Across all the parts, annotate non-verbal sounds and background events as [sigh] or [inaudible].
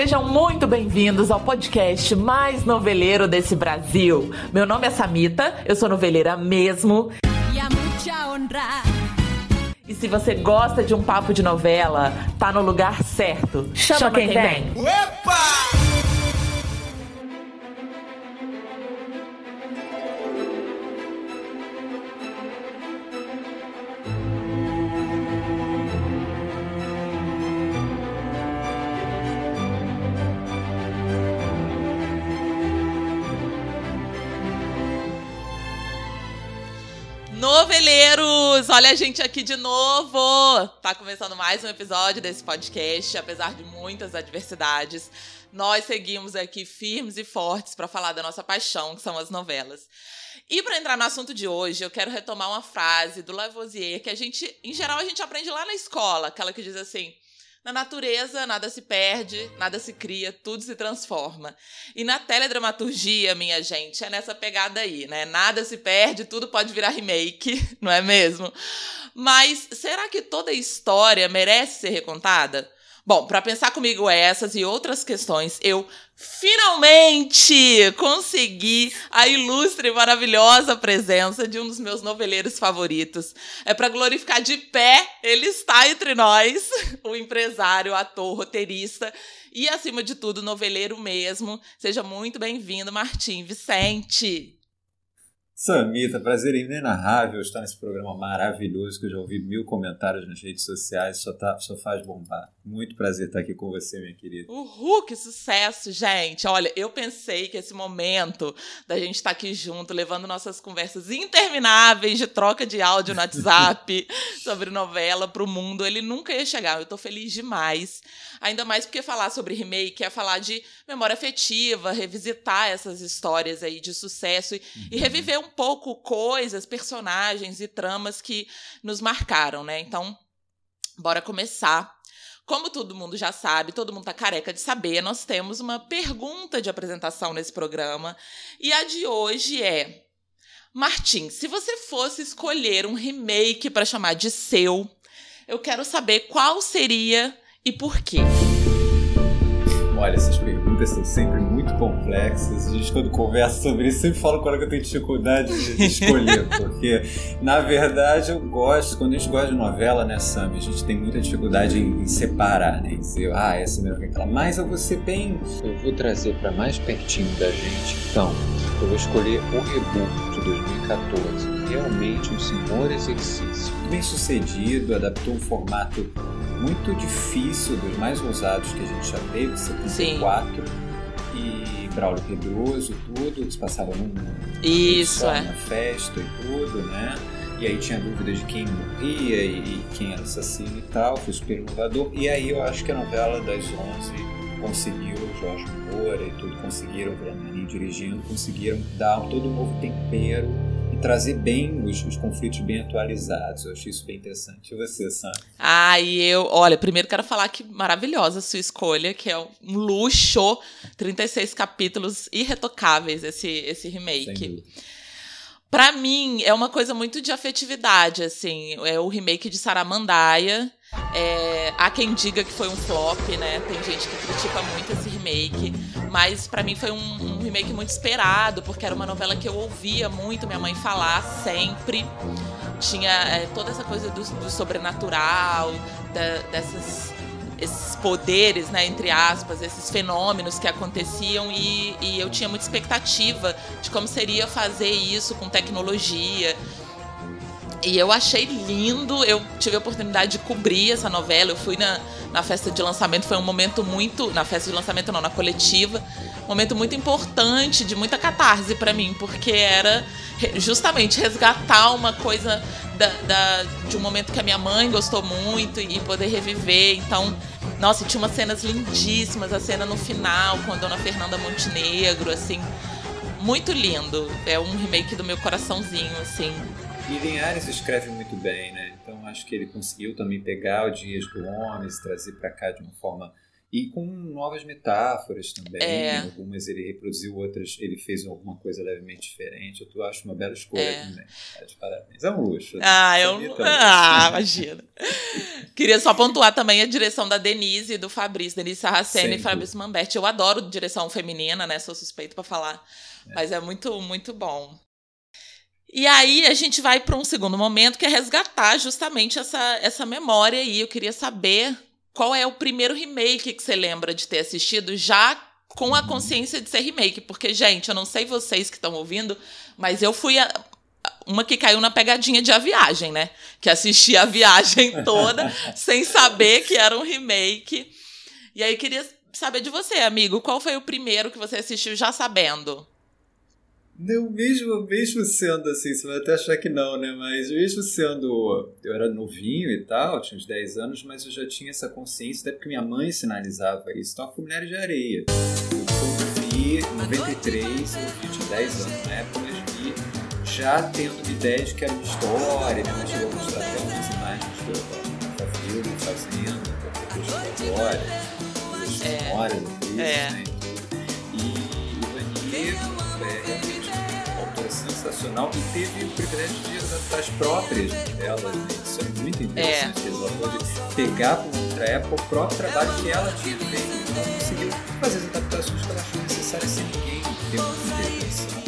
Sejam muito bem-vindos ao podcast mais noveleiro desse Brasil. Meu nome é Samita, eu sou noveleira mesmo. E se você gosta de um papo de novela, tá no lugar certo. Chama, Chama quem, quem vem. vem. Opa! Olha a gente aqui de novo! Tá começando mais um episódio desse podcast, apesar de muitas adversidades. Nós seguimos aqui firmes e fortes para falar da nossa paixão, que são as novelas. E para entrar no assunto de hoje, eu quero retomar uma frase do Lavoisier que a gente, em geral, a gente aprende lá na escola, aquela que diz assim: na natureza, nada se perde, nada se cria, tudo se transforma. E na teledramaturgia, minha gente, é nessa pegada aí, né? Nada se perde, tudo pode virar remake, [laughs] não é mesmo? Mas será que toda história merece ser recontada? Bom, para pensar comigo essas e outras questões, eu finalmente consegui a ilustre e maravilhosa presença de um dos meus noveleiros favoritos. É para glorificar de pé, ele está entre nós, [laughs] o empresário, ator, roteirista e, acima de tudo, noveleiro mesmo. Seja muito bem-vindo, Martim Vicente. Samita, prazer inenarrável estar nesse programa maravilhoso que eu já ouvi mil comentários nas redes sociais, só, tá, só faz bombar. Muito prazer estar aqui com você, minha querida. Uhul, que sucesso, gente! Olha, eu pensei que esse momento da gente estar aqui junto, levando nossas conversas intermináveis de troca de áudio no WhatsApp [laughs] sobre novela para o mundo, ele nunca ia chegar. Eu estou feliz demais. Ainda mais porque falar sobre remake é falar de memória afetiva, revisitar essas histórias aí de sucesso e, uhum. e reviver um pouco coisas, personagens e tramas que nos marcaram, né? Então, bora começar. Como todo mundo já sabe, todo mundo tá careca de saber, nós temos uma pergunta de apresentação nesse programa. E a de hoje é: Martim, se você fosse escolher um remake para chamar de seu, eu quero saber qual seria e por quê. Olha, essas perguntas são sempre muito complexas. A gente, quando conversa sobre isso, sempre fala quando eu tenho dificuldade de escolher, [laughs] porque, na verdade, eu gosto, quando a gente gosta de novela, né, Sam, a gente tem muita dificuldade em, em separar, né, em dizer, ah, essa é melhor que aquela. Mas eu vou ser bem. Eu vou trazer para mais pertinho da gente, então, eu vou escolher o reboot de 2014. Realmente um senhor exercício. Bem sucedido, adaptou um formato muito difícil, dos mais ousados que a gente já teve, 74. E Braulio Pedroso, tudo, que se passava num, Isso, é. na festa e tudo, né? E aí tinha dúvida de quem morria e, e quem era assassino e tal, foi super inovador. E aí eu acho que a novela das 11 conseguiu, Jorge Moura e tudo, conseguiram, Maninho dirigindo, conseguiram dar todo um novo tempero trazer bem os, os, conflitos bem atualizados. Eu achei isso bem interessante. E você, Sam? Ah, e eu, olha, primeiro quero falar que maravilhosa a sua escolha, que é um luxo, 36 capítulos irretocáveis esse, esse remake. Para mim, é uma coisa muito de afetividade, assim. É o remake de Saramandaia. É, há quem diga que foi um flop, né? Tem gente que critica muito esse remake. Mas para mim foi um, um, remake muito esperado, porque era uma novela que eu ouvia muito minha mãe falar sempre. Tinha é, toda essa coisa do, do sobrenatural, da, dessas esses poderes, né, entre aspas, esses fenômenos que aconteciam e, e eu tinha muita expectativa de como seria fazer isso com tecnologia. E eu achei lindo, eu tive a oportunidade de cobrir essa novela, eu fui na, na festa de lançamento, foi um momento muito. Na festa de lançamento, não, na coletiva, um momento muito importante, de muita catarse para mim, porque era justamente resgatar uma coisa da, da, de um momento que a minha mãe gostou muito e poder reviver. Então, nossa, tinha umas cenas lindíssimas, a cena no final com a dona Fernanda Montenegro, assim, muito lindo. É um remake do meu coraçãozinho, assim. E Linhares escreve muito bem, né? Então acho que ele conseguiu também pegar o Dias do Homens, trazer para cá de uma forma E com novas metáforas também. É. Algumas ele reproduziu, outras ele fez alguma coisa levemente diferente. Eu acho uma bela escolha é. também. Tá de parabéns. É um luxo. Né? Ah, eu... [laughs] ah imagina. Queria só pontuar também a direção da Denise e do Fabrício. Denise Sarraceni e Fabrício Mamberti. Eu adoro direção feminina, né? Sou suspeito para falar. É. Mas é muito, muito bom. E aí a gente vai para um segundo momento que é resgatar justamente essa, essa memória aí. Eu queria saber qual é o primeiro remake que você lembra de ter assistido já com a consciência de ser remake? Porque, gente, eu não sei vocês que estão ouvindo, mas eu fui a, uma que caiu na pegadinha de A Viagem, né? Que assisti a viagem [laughs] toda sem saber que era um remake. E aí queria saber de você, amigo, qual foi o primeiro que você assistiu já sabendo? Não, mesmo, mesmo sendo assim, você vai até achar que não, né? Mas mesmo sendo. Eu era novinho e tal, tinha uns 10 anos, mas eu já tinha essa consciência, até porque minha mãe sinalizava isso. Então, Mulheres de Areia. Eu vi em 93, eu tinha 10 anos na época, mas vi já tendo uma ideia de que era uma história. Minha mãe chegou a mostrar até algumas imagens do, da filme fazendo, da história, das é. memórias, é. né? Sensacional e teve o privilégio de adaptar as próprias delas. Né? Isso é muito interessante. É. Ela pôde pegar por outra época o próprio trabalho que ela tinha feito ela conseguiu fazer as adaptações que ela achou necessárias sem ninguém ter uma intervenção.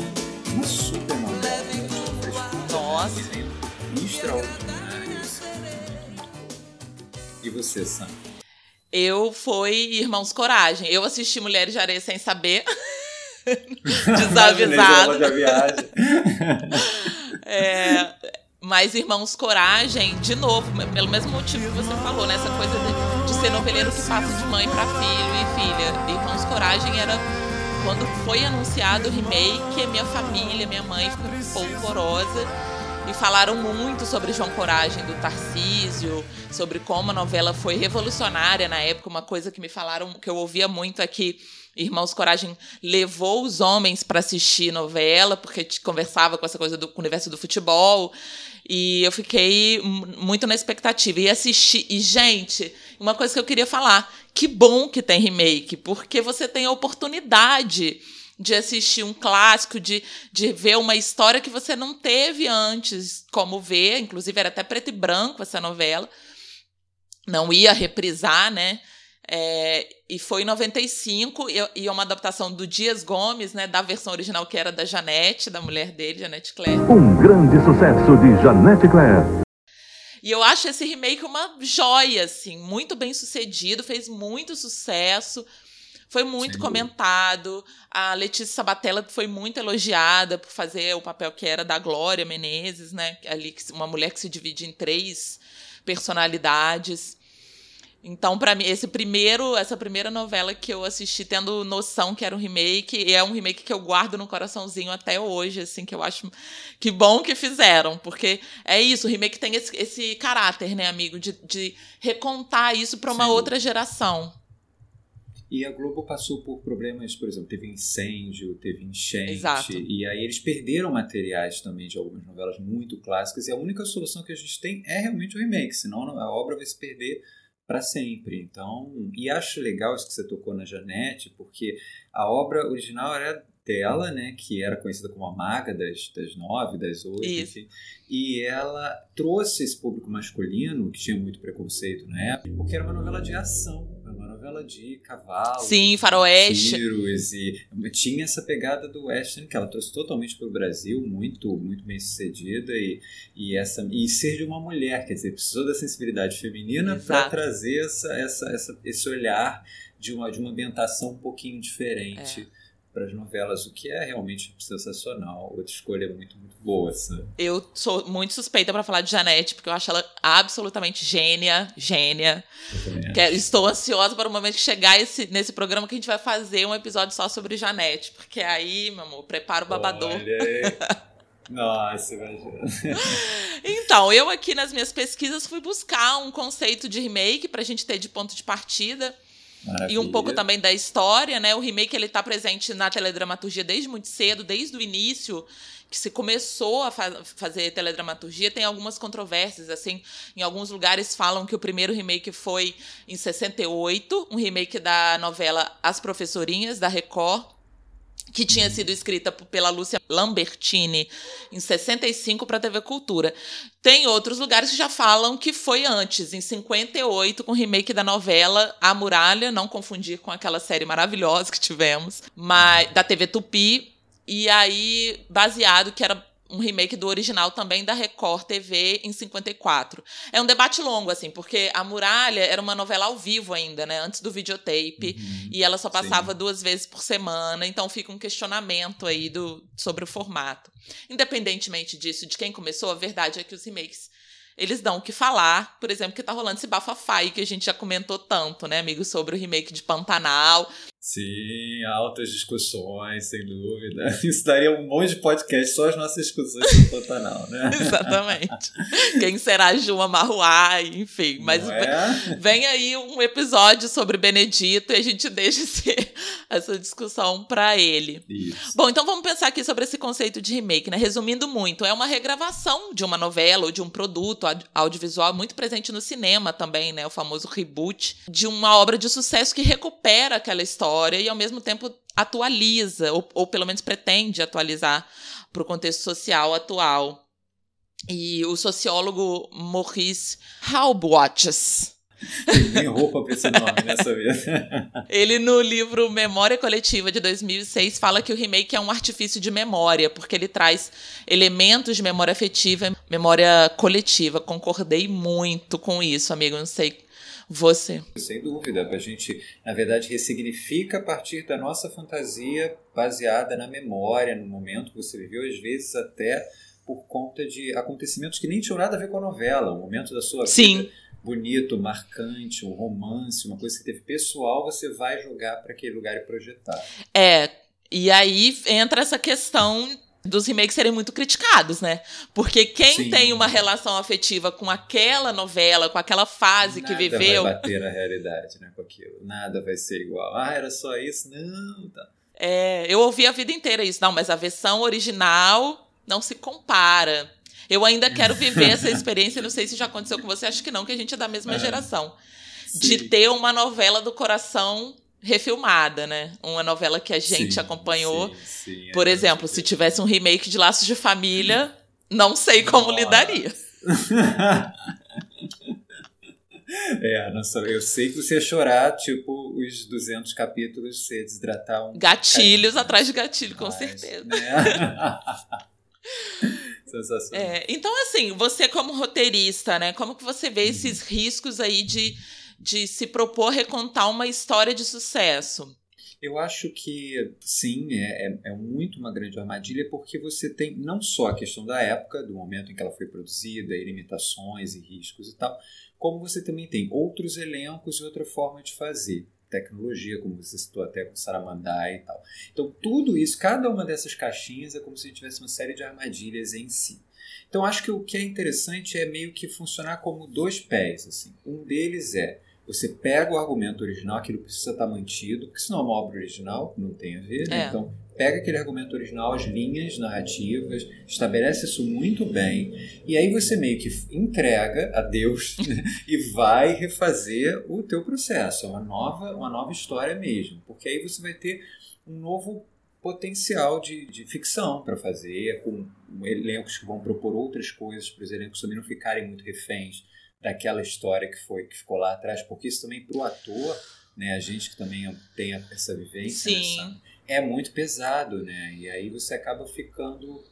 Uma super novela, né? Nossa! Extraordinário. E você, Sam? Eu fui Irmãos Coragem. Eu assisti Mulheres de Areia sem saber. [laughs] [laughs] Desavisado. [laughs] é, mas Irmãos Coragem, de novo, pelo mesmo motivo que você falou, né? Essa coisa de, de ser noveleiro que passa de mãe para filho e filha. Irmãos Coragem era quando foi anunciado o remake, minha família, minha mãe ficou polvorosa e falaram muito sobre João Coragem do Tarcísio, sobre como a novela foi revolucionária na época, uma coisa que me falaram que eu ouvia muito aqui. É Irmãos Coragem levou os homens para assistir novela, porque conversava com essa coisa do universo do futebol. E eu fiquei muito na expectativa. E assisti. E, gente, uma coisa que eu queria falar: que bom que tem remake, porque você tem a oportunidade de assistir um clássico, de, de ver uma história que você não teve antes como ver. Inclusive, era até preto e branco essa novela. Não ia reprisar, né? É, e foi em 95, e, e é uma adaptação do Dias Gomes, né, da versão original que era da Janete, da mulher dele, Janete Claire. Um grande sucesso de Janete Claire. E eu acho esse remake uma joia, assim, muito bem sucedido, fez muito sucesso, foi muito Sim. comentado. A Letícia Sabatella foi muito elogiada por fazer o papel que era da Glória Menezes, né? Ali, uma mulher que se divide em três personalidades. Então, para mim, esse primeiro, essa primeira novela que eu assisti tendo noção que era um remake, e é um remake que eu guardo no coraçãozinho até hoje, assim, que eu acho que bom que fizeram, porque é isso, o remake tem esse, esse caráter, né, amigo, de, de recontar isso para uma Sim. outra geração. E a Globo passou por problemas, por exemplo, teve incêndio, teve enchente, Exato. e aí eles perderam materiais também de algumas novelas muito clássicas, e a única solução que a gente tem é realmente o remake, senão a obra vai se perder para sempre. Então, e acho legal isso que você tocou na Janete, porque a obra original era dela, né, que era conhecida como a maga das, das nove, das oito, enfim, e ela trouxe esse público masculino, que tinha muito preconceito na época, porque era uma novela de ação, novela de cavalos, Sim, faroeste. Tiros, e tinha essa pegada do western que ela trouxe totalmente para o Brasil, muito muito bem sucedida e, e essa e ser de uma mulher, quer dizer, precisou da sensibilidade feminina para trazer essa, essa, essa, esse olhar de uma de uma ambientação um pouquinho diferente. É para as novelas, o que é realmente sensacional. Outra escolha muito, muito boa. Essa. Eu sou muito suspeita para falar de Janete, porque eu acho ela absolutamente gênia, gênia. Quero, estou ansiosa para o momento que chegar esse, nesse programa que a gente vai fazer um episódio só sobre Janete, porque aí, meu amor, prepara o babador. [laughs] Nossa, imagina. então, eu aqui nas minhas pesquisas fui buscar um conceito de remake para a gente ter de ponto de partida. Maravilha. E um pouco também da história, né? O remake ele tá presente na teledramaturgia desde muito cedo, desde o início que se começou a fa fazer teledramaturgia, tem algumas controvérsias, assim, em alguns lugares falam que o primeiro remake foi em 68, um remake da novela As Professorinhas, da Record, que tinha sido escrita pela Lúcia Lambertini em 65 para a TV Cultura. Tem outros lugares que já falam que foi antes, em 58, com o remake da novela A Muralha, não confundir com aquela série maravilhosa que tivemos, mas da TV Tupi, e aí baseado que era um remake do original também da Record TV em 54. É um debate longo, assim, porque A Muralha era uma novela ao vivo ainda, né? Antes do videotape. Uhum, e ela só passava sim. duas vezes por semana. Então fica um questionamento aí do, sobre o formato. Independentemente disso, de quem começou, a verdade é que os remakes eles dão o que falar, por exemplo, que tá rolando esse bafafai que a gente já comentou tanto, né, amigo, sobre o remake de Pantanal, Sim, altas discussões, sem dúvida. [laughs] Isso daria um monte de podcast, só as nossas discussões sobre Pantanal, né? [laughs] Exatamente. Quem será Juma Marruá, enfim. Mas é? vem aí um episódio sobre Benedito e a gente deixa esse, [laughs] essa discussão para ele. Isso. Bom, então vamos pensar aqui sobre esse conceito de remake, né? Resumindo muito, é uma regravação de uma novela ou de um produto audiovisual muito presente no cinema também, né? O famoso reboot de uma obra de sucesso que recupera aquela história história e, ao mesmo tempo, atualiza, ou, ou pelo menos pretende atualizar para o contexto social atual. E o sociólogo Maurice Halbwatches. [laughs] nem roupa para esse nome nessa vez. [laughs] Ele, no livro Memória Coletiva de 2006, fala que o remake é um artifício de memória, porque ele traz elementos de memória afetiva e memória coletiva. Concordei muito com isso, amigo. Não sei você. Sem dúvida, a gente, na verdade, ressignifica a partir da nossa fantasia baseada na memória, no momento que você viveu, às vezes até por conta de acontecimentos que nem tinham nada a ver com a novela, um momento da sua Sim. vida bonito, marcante, um romance, uma coisa que teve pessoal, você vai jogar para aquele lugar e projetar. É, e aí entra essa questão dos remakes serem muito criticados, né? Porque quem Sim. tem uma relação afetiva com aquela novela, com aquela fase Nada que viveu. Nada vai bater na realidade, né? Com aquilo. Nada vai ser igual. Ah, era só isso? Não, tá. É, eu ouvi a vida inteira isso. Não, mas a versão original não se compara. Eu ainda quero viver essa [laughs] experiência, não sei se já aconteceu com você, acho que não, que a gente é da mesma é. geração. Sim. De ter uma novela do coração refilmada, né? Uma novela que a gente sim, acompanhou. Sim, sim, é Por exemplo, se tivesse um remake de Laços de Família, não sei como Nossa. lidaria. [laughs] É, nossa, eu sei que você ia chorar, tipo, os 200 capítulos, você ia desidratar um. Gatilhos atrás de gatilho, com certeza. Né? [laughs] Sensacional. É, então, assim, você como roteirista, né? Como que você vê uhum. esses riscos aí de de se propor recontar uma história de sucesso? Eu acho que sim, é, é, é, muito uma grande armadilha, porque você tem não só a questão da época, do momento em que ela foi produzida, e limitações e riscos e tal, como você também tem outros elencos e outra forma de fazer. Tecnologia, como você citou até com Saramandai e tal. Então, tudo isso, cada uma dessas caixinhas é como se tivesse uma série de armadilhas em si. Então, acho que o que é interessante é meio que funcionar como dois pés. Assim. Um deles é você pega o argumento original, aquilo precisa estar mantido, porque senão é uma obra original, não tem a ver. Né? É. Então, pega aquele argumento original, as linhas narrativas, estabelece isso muito bem, e aí você meio que entrega a Deus [laughs] né? e vai refazer o teu processo. É uma nova, uma nova história mesmo, porque aí você vai ter um novo potencial de, de ficção para fazer, com elencos que vão propor outras coisas para os elencos também não ficarem muito reféns daquela história que foi que ficou lá atrás, porque isso também para o ator, né, a gente que também tem essa vivência, Sim. é muito pesado, né? E aí você acaba ficando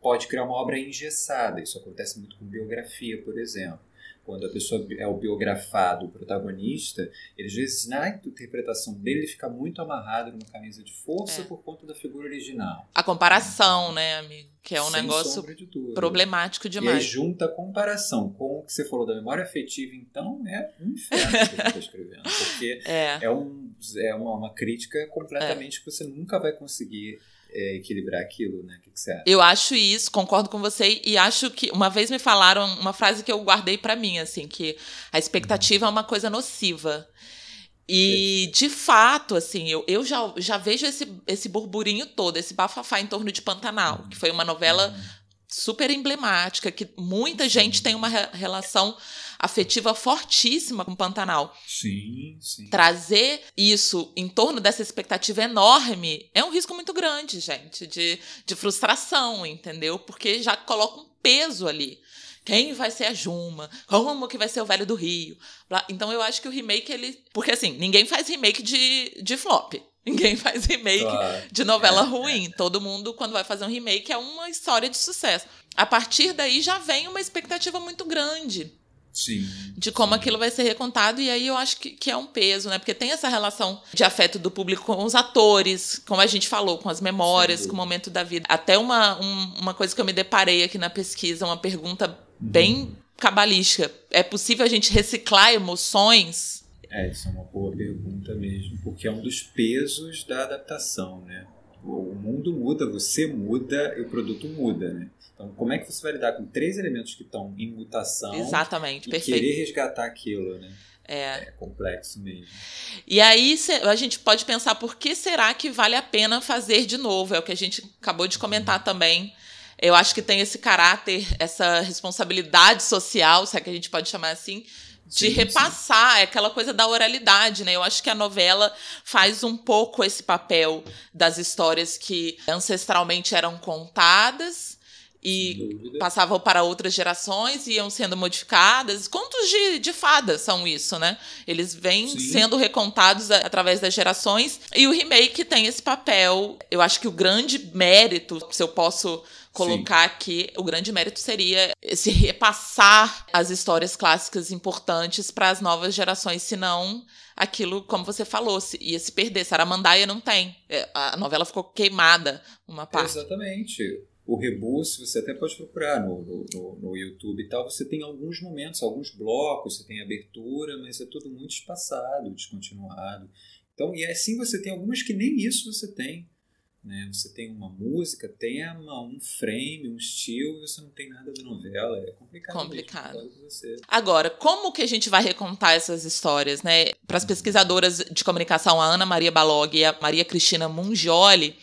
pode criar uma obra engessada. Isso acontece muito com biografia, por exemplo quando a pessoa é o biografado, o protagonista, ele às vezes na interpretação dele ele fica muito amarrado numa camisa de força é. por conta da figura original. A comparação, né, amigo? Que é um Sem negócio de problemático demais. E aí junta a comparação com o que você falou da memória afetiva, então é um inferno que você está escrevendo. Porque [laughs] é, é, um, é uma, uma crítica completamente é. que você nunca vai conseguir é, equilibrar aquilo, né? O que, que, você acha? Eu acho isso, concordo com você e acho que uma vez me falaram uma frase que eu guardei para mim, assim, que a expectativa uhum. é uma coisa nociva. E, de fato, assim, eu, eu já, já vejo esse, esse burburinho todo, esse bafafá em torno de Pantanal, uhum. que foi uma novela uhum. super emblemática, que muita gente tem uma re relação afetiva fortíssima com Pantanal. Sim, sim. Trazer isso em torno dessa expectativa enorme é um risco muito grande, gente, de, de frustração, entendeu? Porque já coloca um peso ali. Quem vai ser a Juma? Como que vai ser o Velho do Rio? Então eu acho que o remake, ele. Porque assim, ninguém faz remake de, de flop. [laughs] Ninguém faz remake claro. de novela é, ruim. É. Todo mundo, quando vai fazer um remake, é uma história de sucesso. A partir daí já vem uma expectativa muito grande. Sim. De como sim. aquilo vai ser recontado, e aí eu acho que, que é um peso, né? Porque tem essa relação de afeto do público com os atores, como a gente falou, com as memórias, com o momento da vida. Até uma, um, uma coisa que eu me deparei aqui na pesquisa, uma pergunta bem cabalística. É possível a gente reciclar emoções? É, isso é uma boa pergunta mesmo, porque é um dos pesos da adaptação, né? O mundo muda, você muda e o produto muda, né? Então, como é que você vai lidar com três elementos que estão em mutação Exatamente, e perfeito. querer resgatar aquilo, né? É. é complexo mesmo. E aí a gente pode pensar por que será que vale a pena fazer de novo? É o que a gente acabou de comentar também eu acho que tem esse caráter, essa responsabilidade social, se é que a gente pode chamar assim, de sim, repassar, sim. é aquela coisa da oralidade, né? Eu acho que a novela faz um pouco esse papel das histórias que ancestralmente eram contadas e passavam para outras gerações e iam sendo modificadas. Contos de, de fadas são isso, né? Eles vêm Sim. sendo recontados a, através das gerações. E o remake tem esse papel. Eu acho que o grande mérito, se eu posso colocar Sim. aqui, o grande mérito seria esse repassar as histórias clássicas importantes para as novas gerações, senão aquilo, como você falou, se, ia se perder. Saramandaia não tem. É, a novela ficou queimada uma parte. Exatamente. O Rebus, você até pode procurar no, no, no, YouTube e tal, você tem alguns momentos, alguns blocos, você tem abertura, mas é tudo muito espaçado, descontinuado. Então, e assim você tem algumas que nem isso você tem. Né? Você tem uma música, tema, um frame, um estilo, você não tem nada da novela. É complicado. Complicado. Agora, como que a gente vai recontar essas histórias? Né? Para as pesquisadoras de comunicação, a Ana Maria Balog e a Maria Cristina Mungioli,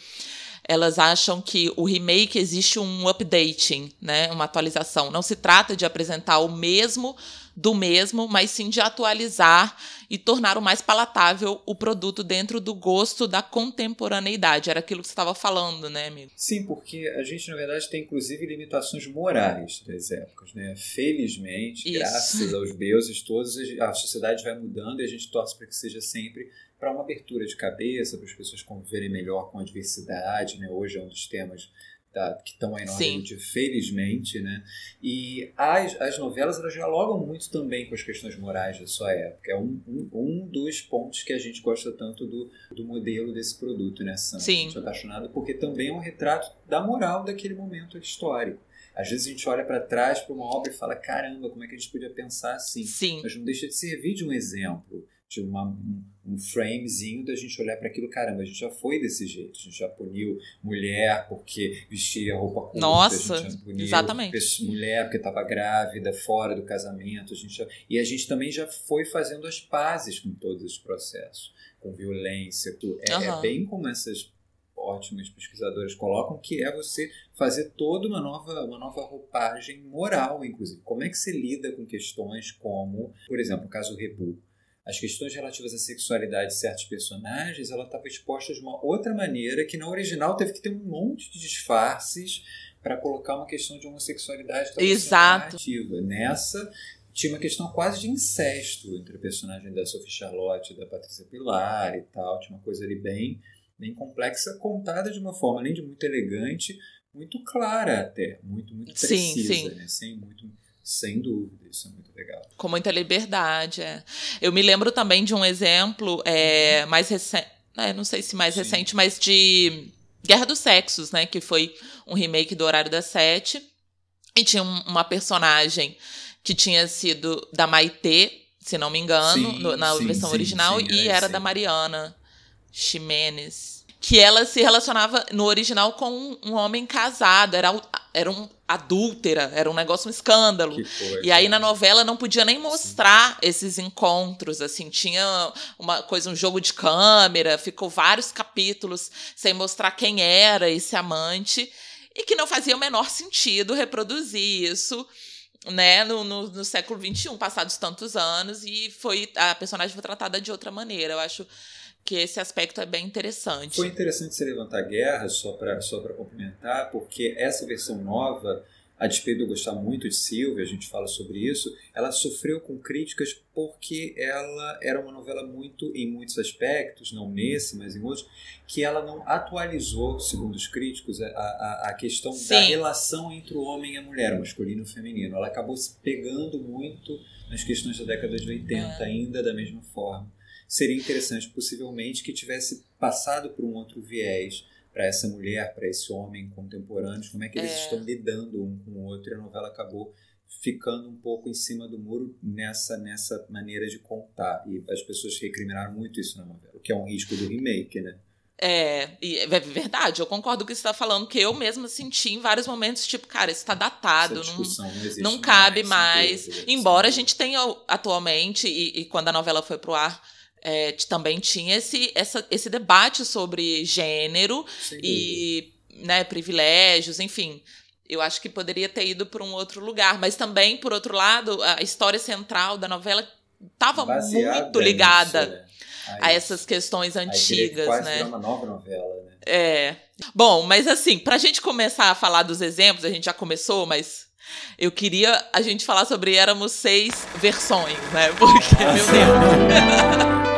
elas acham que o remake existe um updating, né? uma atualização. Não se trata de apresentar o mesmo do mesmo, mas sim de atualizar e tornar o mais palatável o produto dentro do gosto da contemporaneidade. Era aquilo que você estava falando, né, amigo? Sim, porque a gente, na verdade, tem inclusive limitações morais das épocas, né? Felizmente, Isso. graças aos deuses todos, a sociedade vai mudando e a gente torce para que seja sempre para uma abertura de cabeça, para as pessoas conviverem melhor com a diversidade, né? Hoje é um dos temas Tá, que estão aí no Hollywood, felizmente, né? E as, as novelas elas dialogam muito também com as questões morais da sua época. É um, um, um dos pontos que a gente gosta tanto do, do modelo desse produto, né, Sam? Sim. Gente é apaixonado porque também é um retrato da moral daquele momento histórico. Às vezes a gente olha para trás para uma obra e fala: caramba, como é que a gente podia pensar assim? Sim. Mas não deixa de servir de um exemplo de uma, um, um framezinho da gente olhar para aquilo, caramba, a gente já foi desse jeito, a gente já puniu mulher porque vestia roupa curta, Nossa, a gente já puniu exatamente. mulher porque estava grávida, fora do casamento, a gente já, e a gente também já foi fazendo as pazes com todos esses processos, com violência, é, uhum. é bem como essas ótimas pesquisadoras colocam, que é você fazer toda uma nova, uma nova roupagem moral, inclusive. Como é que você lida com questões como, por exemplo, o caso Rebu as questões relativas à sexualidade de certos personagens, ela estava exposta de uma outra maneira que na original teve que ter um monte de disfarces para colocar uma questão de homossexualidade Exato. narrativa. Nessa tinha uma questão quase de incesto entre o personagem da Sophie Charlotte e da Patrícia Pilar e tal, tinha uma coisa ali bem bem complexa, contada de uma forma além de muito elegante, muito clara até, muito muito precisa, sim, sim. Né? sem muito sem dúvida, isso é muito legal. Com muita liberdade, é. Eu me lembro também de um exemplo é, mais recente, é, não sei se mais Sim. recente, mas de Guerra dos Sexos, né? Que foi um remake do Horário das Sete. E tinha um, uma personagem que tinha sido da Maitê, se não me engano, sim, no, na sim, versão sim, original, e era da Mariana. Ximenes, que ela se relacionava no original com um homem casado, era, era um adúltera, era um negócio, um escândalo. E aí na novela não podia nem mostrar Sim. esses encontros, assim, tinha uma coisa, um jogo de câmera, ficou vários capítulos sem mostrar quem era esse amante, e que não fazia o menor sentido reproduzir isso. Né, no, no, no século XXI, passados tantos anos, e foi a personagem foi tratada de outra maneira. Eu acho que esse aspecto é bem interessante. Foi interessante você levantar guerra, só para só complementar, porque essa versão nova, a despeito de eu gostar muito de Silvia, a gente fala sobre isso, ela sofreu com críticas porque ela era uma novela muito, em muitos aspectos, não nesse, mas em outros, que ela não atualizou, segundo os críticos, a, a, a questão Sim. da relação entre o homem e a mulher, o masculino e o feminino. Ela acabou se pegando muito nas questões da década de 80, é. ainda da mesma forma seria interessante, possivelmente, que tivesse passado por um outro viés para essa mulher, para esse homem contemporâneo, como é que eles é. estão lidando um com o outro, e a novela acabou ficando um pouco em cima do muro nessa, nessa maneira de contar. E as pessoas recriminaram muito isso na novela, o que é um risco do remake, né? É, é verdade, eu concordo com o que você está falando, que eu mesma senti em vários momentos, tipo, cara, isso está datado, não, não, não cabe mais. mais embora a gente tenha atualmente, e, e, quando a novela foi pro ar, é, também tinha esse, essa, esse debate sobre gênero e né, privilégios, enfim. Eu acho que poderia ter ido para um outro lugar, mas também, por outro lado, a história central da novela estava muito ligada nisso, né? a essas questões antigas, quase né? uma nova novela, né? É. Bom, mas assim, para a gente começar a falar dos exemplos, a gente já começou, mas eu queria a gente falar sobre éramos seis versões, né? Porque, meu Deus. [laughs]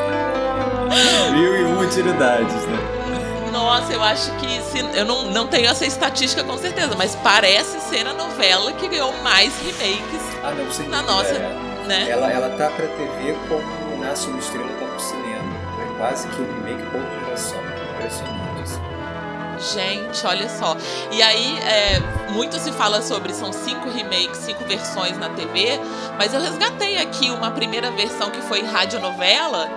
Mil e uma utilidades, né? Nossa, eu acho que se, eu não, não tenho essa estatística com certeza, mas parece ser a novela que ganhou mais remakes ah, não, sim, na nossa. É, né? ela, ela tá pra TV como Nasce uma Estrela tá pro cinema. É quase que um remake por geração. Impressionante. Assim. Gente, olha só. E aí, é, muito se fala sobre são cinco remakes, cinco versões na TV, mas eu resgatei aqui uma primeira versão que foi radionovela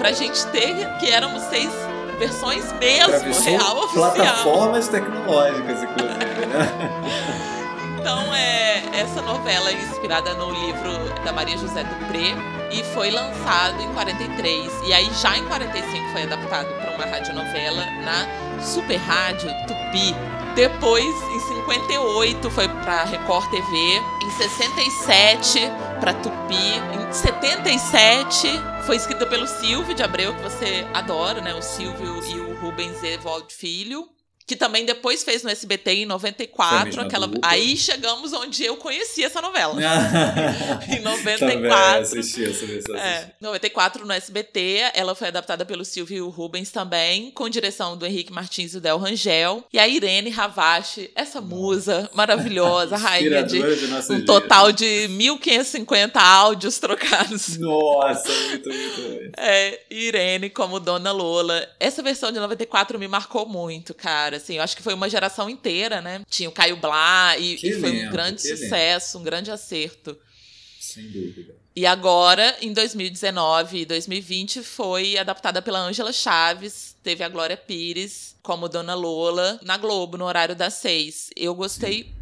pra gente ter que éramos seis versões mesmo, real oficial. Plataformas tecnológicas, inclusive, né? [laughs] então, é, essa novela é inspirada no livro da Maria José Dupré e foi lançado em 43. E aí, já em 45, foi adaptado para uma radionovela na Super Rádio Tupi. Depois, em 58, foi para Record TV. Em 67, para Tupi. Em 77, foi escrita pelo Silvio de Abreu, que você adora, né? O Silvio e o Rubens Evaldo Filho que também depois fez no SBT em 94. Aquela... Aí chegamos onde eu conheci essa novela. em 94. Também assisti, assisti, assisti. É, 94 no SBT. Ela foi adaptada pelo Silvio Rubens também, com direção do Henrique Martins e Del Rangel. E a Irene Ravache, essa musa maravilhosa, [laughs] rainha de, de um total de 1.550 áudios trocados. [laughs] Nossa, muito, muito, muito. É, Irene como Dona Lola. Essa versão de 94 me marcou muito, cara assim. Eu acho que foi uma geração inteira, né? Tinha o Caio Blá e, e foi um grande sucesso, um grande acerto. Sem dúvida. E agora, em 2019 e 2020, foi adaptada pela Ângela Chaves, teve a Glória Pires como Dona Lola na Globo, no horário das seis. Eu gostei Sim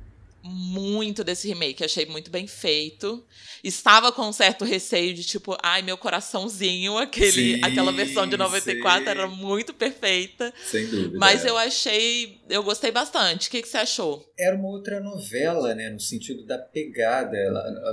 muito desse remake, achei muito bem feito. Estava com um certo receio de tipo, ai, meu coraçãozinho, aquele, sim, aquela versão de 94 sim. era muito perfeita. Sem dúvida. Mas é. eu achei, eu gostei bastante. O que, que você achou? Era uma outra novela, né, no sentido da pegada.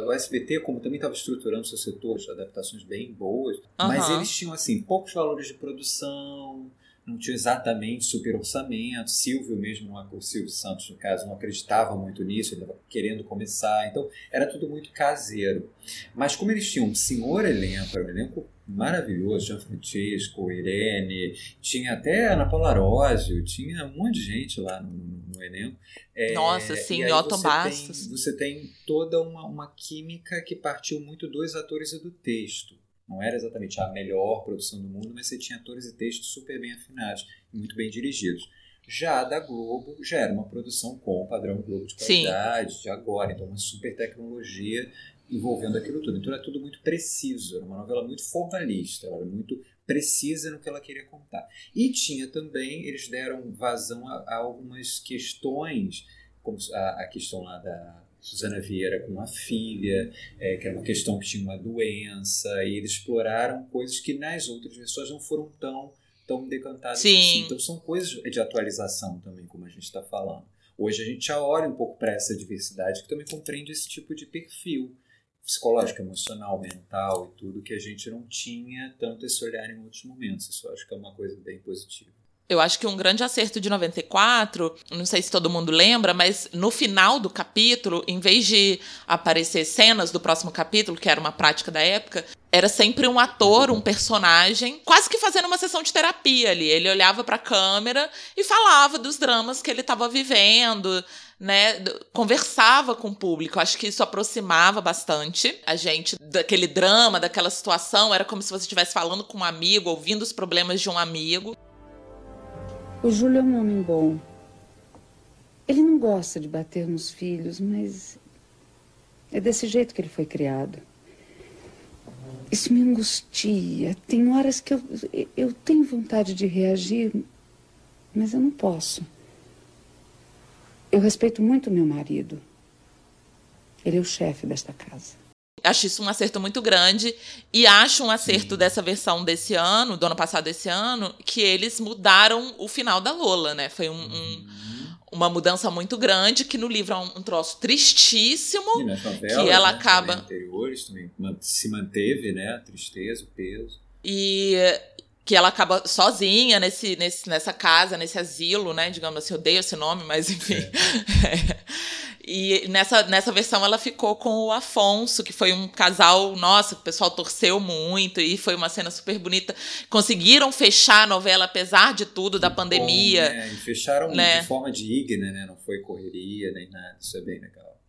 o SBT, como também estava estruturando seu setor adaptações bem boas, mas eles tinham assim poucos valores de produção não tinha exatamente super orçamento. Silvio mesmo, não, o Silvio Santos, no caso, não acreditava muito nisso, ele estava querendo começar. Então, era tudo muito caseiro. Mas como eles tinham um senhor elenco, era um elenco maravilhoso, Jean Francesco, Irene, tinha até Ana Paula Arósio, tinha um monte de gente lá no, no, elenco. É, Nossa, sim, Otto Bastos. Tem, você tem toda uma, uma química que partiu muito dos atores e do texto. Não era exatamente a melhor produção do mundo, mas você tinha atores e textos super bem afinados e muito bem dirigidos. Já da Globo, já era uma produção com padrão Globo de qualidade, Sim. de agora, então uma super tecnologia envolvendo aquilo tudo. Então era tudo muito preciso, era uma novela muito formalista, era muito precisa no que ela queria contar. E tinha também, eles deram vazão a, a algumas questões, como a, a, questão lá da Susana Vieira com a filha, é, que era uma questão que tinha uma doença, e eles exploraram coisas que nas outras versões não foram tão, tão decantadas Sim. assim. Então são coisas de atualização também, como a gente está falando. Hoje a gente já olha um pouco para essa diversidade que também compreende esse tipo de perfil psicológico, emocional, mental e tudo que a gente não tinha tanto esse olhar em outros momentos. Isso eu acho que é uma coisa bem positiva. Eu acho que um grande acerto de 94, não sei se todo mundo lembra, mas no final do capítulo, em vez de aparecer cenas do próximo capítulo, que era uma prática da época, era sempre um ator, um personagem, quase que fazendo uma sessão de terapia ali. Ele olhava para a câmera e falava dos dramas que ele estava vivendo, né, conversava com o público. Acho que isso aproximava bastante a gente daquele drama, daquela situação. Era como se você estivesse falando com um amigo, ouvindo os problemas de um amigo. O Júlio é um homem bom. Ele não gosta de bater nos filhos, mas é desse jeito que ele foi criado. Isso me angustia. Tem horas que eu, eu tenho vontade de reagir, mas eu não posso. Eu respeito muito meu marido. Ele é o chefe desta casa acho isso um acerto muito grande. E acho um acerto Sim. dessa versão desse ano, do ano passado desse ano, que eles mudaram o final da Lola, né? Foi um, um uhum. uma mudança muito grande, que no livro é um, um troço tristíssimo. E novela, que ela né, acaba. Anteriores também se manteve, né? A tristeza, o peso. E que ela acaba sozinha nesse, nesse, nessa casa, nesse asilo, né? Digamos assim, eu odeio esse nome, mas enfim. É. [laughs] E nessa, nessa versão ela ficou com o Afonso, que foi um casal, nossa, o pessoal torceu muito e foi uma cena super bonita. Conseguiram fechar a novela, apesar de tudo, da pandemia. Bom, né? E fecharam né? de forma digna, né? Não foi correria nem nada. Isso é bem legal.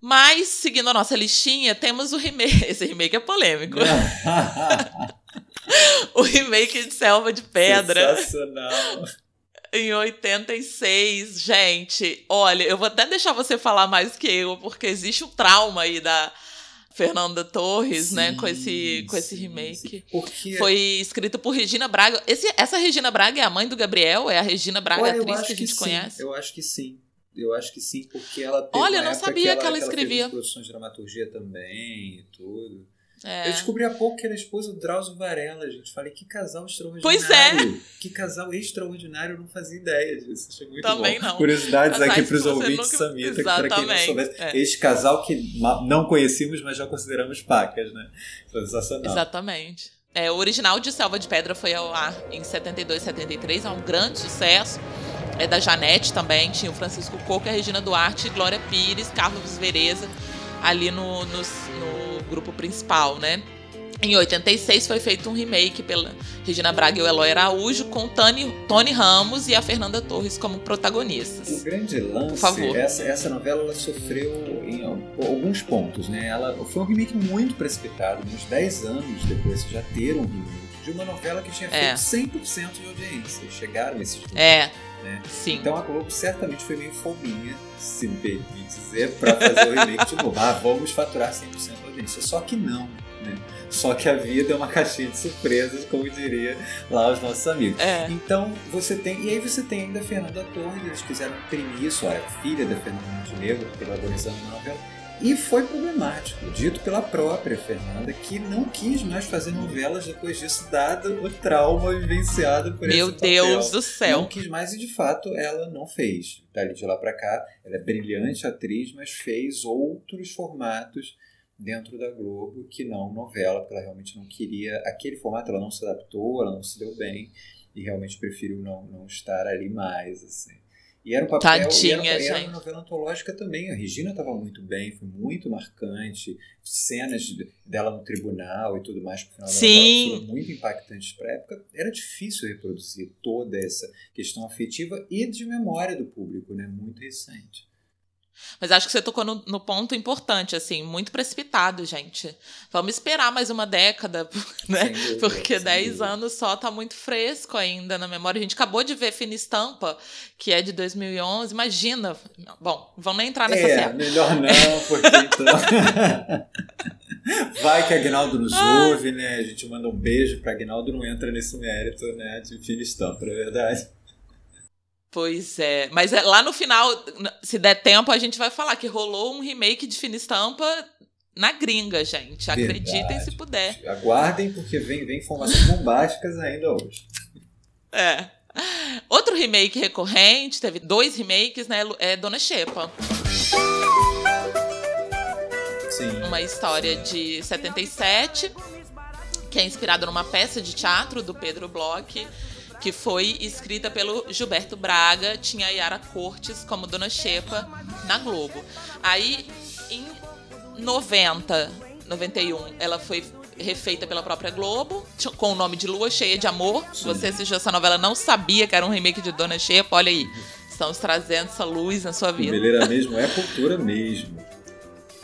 Mas, seguindo a nossa listinha, temos o remake. [laughs] Esse remake é polêmico. [laughs] o remake de Selva de Pedra. Sensacional em 86, gente. Olha, eu vou até deixar você falar mais que eu, porque existe um trauma aí da Fernanda Torres, sim, né, com esse, com esse remake. Porque... Foi escrito por Regina Braga. Esse, essa Regina Braga é a mãe do Gabriel? É a Regina Braga, Olha, atriz que a gente que conhece? Eu acho que sim. Eu acho que sim, porque ela teve Olha, eu não sabia que ela, que ela escrevia. Ela produções de dramaturgia também e tudo. É. Eu descobri há pouco que era esposa do Drauzio Varela, gente. Falei, que casal extraordinário. Pois é. Que casal extraordinário, eu não fazia ideia disso. Achei muito Também bom. não. Curiosidades Casais aqui para os ouvintes, nunca... Samita, para quem não soubesse. É. Este casal que não conhecíamos, mas já consideramos pacas, né? Sensacional. Exatamente. É, o original de Selva de Pedra foi ao ar em 72, 73, é um grande sucesso. É da Janete também, tinha o Francisco Coco, a Regina Duarte, Glória Pires, Carlos Vereza ali no, no, no grupo principal, né? Em 86 foi feito um remake pela Regina Braga e o Eloy Araújo com Tony, Tony Ramos e a Fernanda Torres como protagonistas. O grande lance, Por favor. Essa, essa novela ela sofreu em alguns pontos, né? Ela foi um remake muito precipitado, uns 10 anos depois de já ter um remake de uma novela que tinha feito é. 100% de audiência. Chegaram esses. É. Né? Sim. Então a Globo certamente foi meio fominha, se me permite dizer, para fazer o remake de novo. Ah, vamos faturar 100% da audiência. Só que não, né? Só que a vida é uma caixinha de surpresas, como diria lá os nossos amigos. É. Então você tem. E aí você tem ainda a Fernanda Torres, eles quiseram imprimir isso, a filha da Fernanda Montenegro, protagonizando uma novela e foi problemático, dito pela própria Fernanda, que não quis mais fazer novelas depois disso, dado o trauma vivenciado por Meu esse papel. Deus do céu. Não quis mais e de fato ela não fez. Dali de lá para cá, ela é brilhante atriz, mas fez outros formatos dentro da Globo que não novela, porque ela realmente não queria aquele formato, ela não se adaptou, ela não se deu bem e realmente preferiu não, não estar ali mais, assim. E era um papel, Tadinha, e era, gente. era uma novela antológica também. A Regina estava muito bem, foi muito marcante. Cenas dela no tribunal e tudo mais pro final Sim. foram muito impactantes para a época. Era difícil reproduzir toda essa questão afetiva e de memória do público, né? Muito recente. Mas acho que você tocou no, no, ponto importante, assim, muito precipitado, gente. Vamos esperar mais uma década, [laughs] né? Dúvida, Porque 10 anos só tá muito fresco ainda na memória. A gente acabou de ver Fina Estampa, que é de 2011. Imagina. Bom, vamos nem entrar nessa é, melhor não, porque então... [laughs] Vai que Agnaldo nos ah. ouve, né? A gente manda um beijo para Agnaldo, não entra nesse mérito, né? De Fina Estampa, é verdade. Pois é, mas é, lá no final, se der tempo, a gente vai falar que rolou um remake de Fina Estampa na gringa, gente. Acreditem Verdade. se puder. Aguardem, porque vem, vem informações bombásticas ainda hoje. É. Outro remake recorrente, teve dois remakes, né? É Dona Xepa. Sim. Uma história de 77, que é inspirada numa peça de teatro do Pedro Bloch que foi escrita pelo Gilberto Braga, tinha a Yara Cortes como Dona Xepa na Globo. Aí, em 90, 91, ela foi refeita pela própria Globo, com o nome de Lua Cheia de Amor. Se você assistiu essa novela não sabia que era um remake de Dona Xepa, olha aí. Estamos trazendo essa luz na sua vida. Beleira mesmo é cultura mesmo.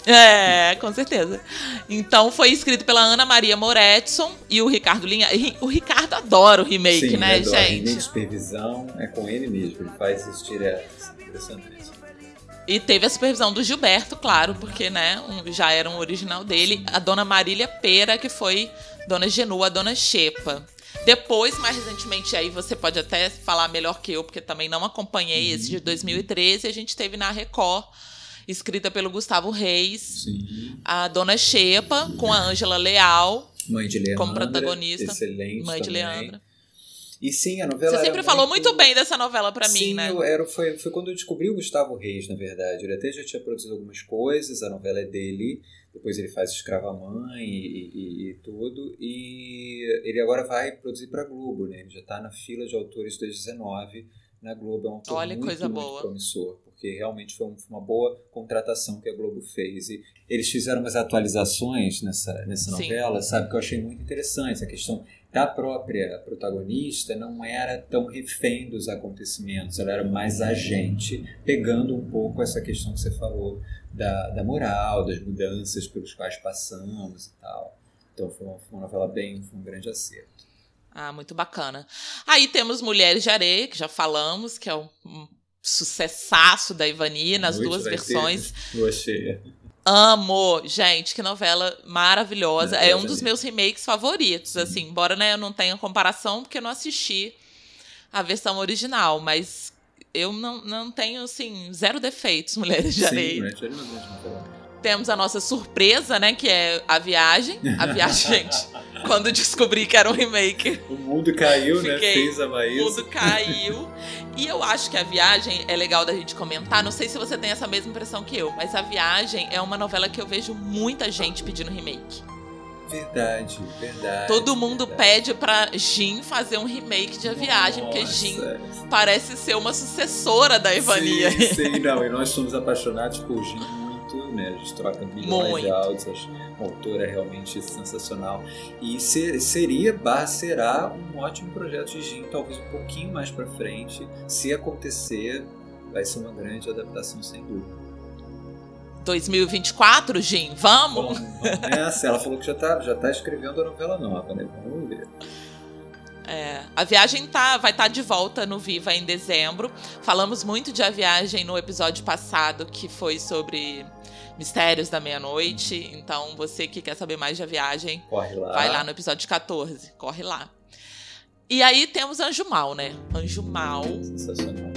É, com certeza. Então foi escrito pela Ana Maria Moretson e o Ricardo Linha. O Ricardo adora o remake, Sim, né, adora. gente? Remake, supervisão é com ele mesmo, ele faz isso direto. Impressionante. E teve a supervisão do Gilberto, claro, porque né, um, já era um original dele. A dona Marília Pera, que foi dona Genu, a dona Xepa. Depois, mais recentemente, aí você pode até falar melhor que eu, porque também não acompanhei uhum. esse de 2013, a gente teve na Record escrita pelo Gustavo Reis. Sim. A Dona Xepa, com a Ângela Leal. Mãe de Leandra. Como protagonista. Excelente. Mãe também. de Leandra. E sim, a novela. Você sempre falou muito... muito bem dessa novela para mim, né? Sim, era, foi, foi quando eu descobri o Gustavo Reis, na verdade. Ele até já tinha produzido algumas coisas, a novela é dele. Depois ele faz Escrava Mãe e, e, e tudo. E ele agora vai produzir para Globo, né? Ele já está na fila de autores 2019 na Globo. É um autor Olha, muito, coisa muito boa. promissor porque realmente foi uma boa contratação que a Globo fez. E eles fizeram umas atualizações nessa, nessa novela, sabe, que eu achei muito interessante. A questão da própria protagonista não era tão refém dos acontecimentos, ela era mais agente, pegando um pouco essa questão que você falou da, da moral, das mudanças pelos quais passamos e tal. Então foi uma, foi uma novela bem, foi um grande acerto. Ah, muito bacana. Aí temos Mulheres de Areia, que já falamos, que é um sucessaço da Ivani nas duas versões. Amo, gente, que novela maravilhosa. É, é um dos meus remakes favoritos, assim, embora né, eu não tenha comparação, porque eu não assisti a versão original, mas eu não, não tenho, assim, zero defeitos, [laughs] Mulheres de Areia. Sim, Temos a nossa surpresa, né, que é A Viagem. A Viagem, [laughs] gente, [laughs] quando descobri que era um remake. O mundo caiu, né? Fez a Maísa. O mundo caiu. E eu acho que a viagem é legal da gente comentar. Não sei se você tem essa mesma impressão que eu, mas a viagem é uma novela que eu vejo muita gente pedindo remake. Verdade, verdade. Todo mundo verdade. pede pra Jin fazer um remake de A Viagem, Nossa. porque Jin parece ser uma sucessora da Evania. Sim, sim, [laughs] não. E nós somos apaixonados por Jin né? A gente troca milhões Muito. de áudios, acho uma autora realmente sensacional. E ser, seria, barra será, um ótimo projeto de Jim, talvez um pouquinho mais para frente. Se acontecer, vai ser uma grande adaptação, sem dúvida. 2024, Jim, vamos? vamos nessa. Ela falou que já está já tá escrevendo a novela nova, né? Vamos ver. É, a viagem tá, vai estar tá de volta no Viva em dezembro. Falamos muito de A Viagem no episódio passado, que foi sobre Mistérios da Meia-Noite. Então, você que quer saber mais de A Viagem, corre lá. vai lá no episódio 14. Corre lá. E aí temos Anjo Mal, né? Anjo Mal. Sensacional.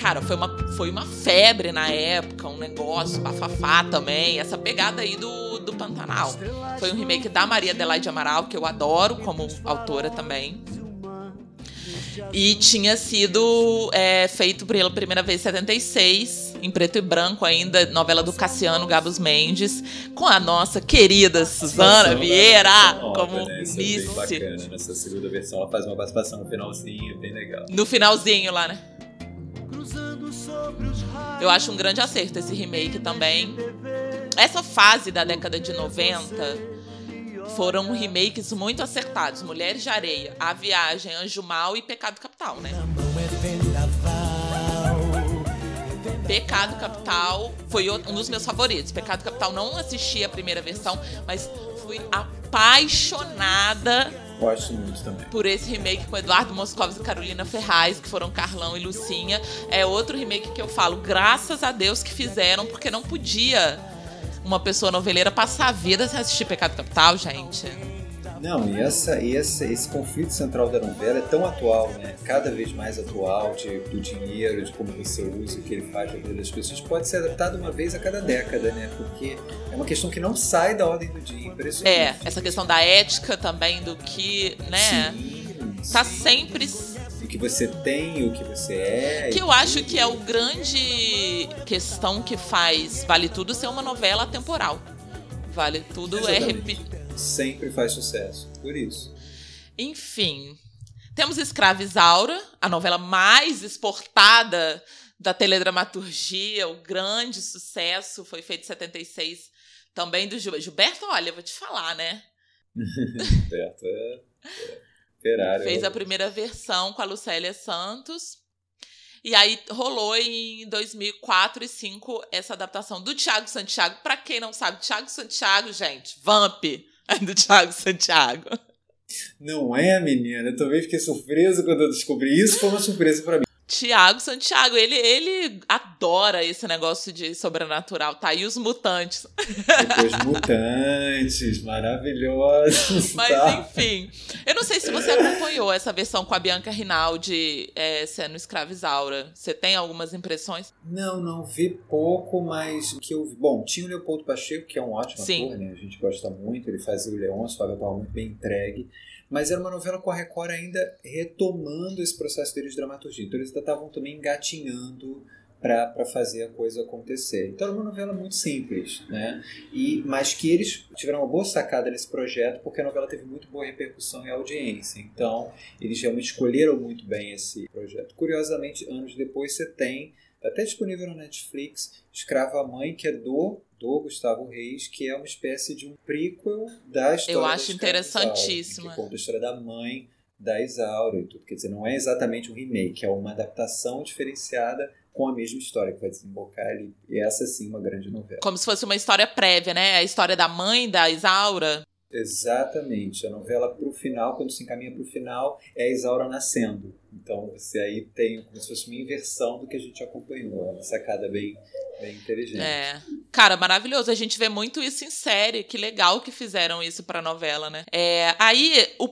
Cara, foi uma, foi uma febre na época, um negócio, bafafá também. Essa pegada aí do, do Pantanal. Foi um remake da Maria Adelaide Amaral, que eu adoro como autora também. E tinha sido é, feito pela primeira vez em 76, em preto e branco ainda, novela do Cassiano Gabos Mendes, com a nossa querida Suzana Vieira como né? Nice. É bem bacana nessa segunda versão, ela faz uma participação no finalzinho, bem legal. No finalzinho lá, né? Eu acho um grande acerto esse remake também. Essa fase da década de 90 foram remakes muito acertados. Mulheres de Areia, A Viagem, Anjo Mal e Pecado Capital, né? Pecado Capital foi um dos meus favoritos. Pecado Capital não assisti a primeira versão, mas fui apaixonada Gosto muito também. Por esse remake com Eduardo Moscovitz e Carolina Ferraz, que foram Carlão e Lucinha. É outro remake que eu falo, graças a Deus que fizeram, porque não podia uma pessoa noveleira passar a vida sem assistir Pecado Capital, gente. Não, e, essa, e essa, esse conflito central da novela é tão atual, né? Cada vez mais atual, de, do dinheiro, de como você usa, o que ele faz na vida das pessoas, pode ser adaptado uma vez a cada década, né? Porque é uma questão que não sai da ordem do dia, impressionante. É, essa questão da ética também, do que, né? Sim, tá sim. sempre o que você tem, o que você é. Que eu acho que é o grande questão que faz Vale Tudo ser uma novela temporal. Vale Tudo é Exatamente. é sempre faz sucesso. Por isso. Enfim. Temos Escravizaura, a novela mais exportada da teledramaturgia, o grande sucesso, foi feito em 76, também do Gilberto. Gilberto, olha, vou te falar, né? [laughs] Gilberto é, é Ferrari. Fez a primeira versão com a Lucélia Santos. E aí rolou em 2004 e 2005 essa adaptação do Thiago Santiago. Para quem não sabe, Thiago Santiago, gente, Vamp, [laughs] do Thiago Santiago. Não é, menina? Eu também fiquei surpreso quando eu descobri isso. Foi uma surpresa para mim. Tiago Santiago, ele, ele adora esse negócio de sobrenatural, tá? E os mutantes. Os mutantes, maravilhosos. [laughs] Mas tá? enfim, eu não sei se você acompanhou essa versão com a Bianca Rinaldi é, sendo escravizaura. Você tem algumas impressões? Não, não vi pouco, mas o que eu vi. Bom, tinha o Leopoldo Pacheco, que é um ótimo Sim. ator, né? A gente gosta muito, ele fazia o Leôncio, o estava muito bem entregue mas era uma novela com a Record ainda retomando esse processo deles de dramaturgia. Então eles ainda estavam também engatinhando para fazer a coisa acontecer. Então era uma novela muito simples, né? E, mas que eles tiveram uma boa sacada nesse projeto porque a novela teve muito boa repercussão e audiência. Então eles realmente escolheram muito bem esse projeto. Curiosamente, anos depois você tem Está até disponível no Netflix, Escrava Mãe, que é do, do Gustavo Reis, que é uma espécie de um prequel da história Eu acho interessantíssima. Que conta a história da mãe da Isaura e tudo. Quer dizer, não é exatamente um remake, é uma adaptação diferenciada com a mesma história que vai desembocar ali. E essa sim uma grande novela. Como se fosse uma história prévia, né? A história da mãe da Isaura. Exatamente. A novela para o final, quando se encaminha para o final, é a Isaura nascendo. Então você aí tem como se fosse uma inversão do que a gente acompanhou. Uma sacada bem, bem inteligente. É. Cara, maravilhoso. A gente vê muito isso em série. Que legal que fizeram isso para novela, né? É, aí, o,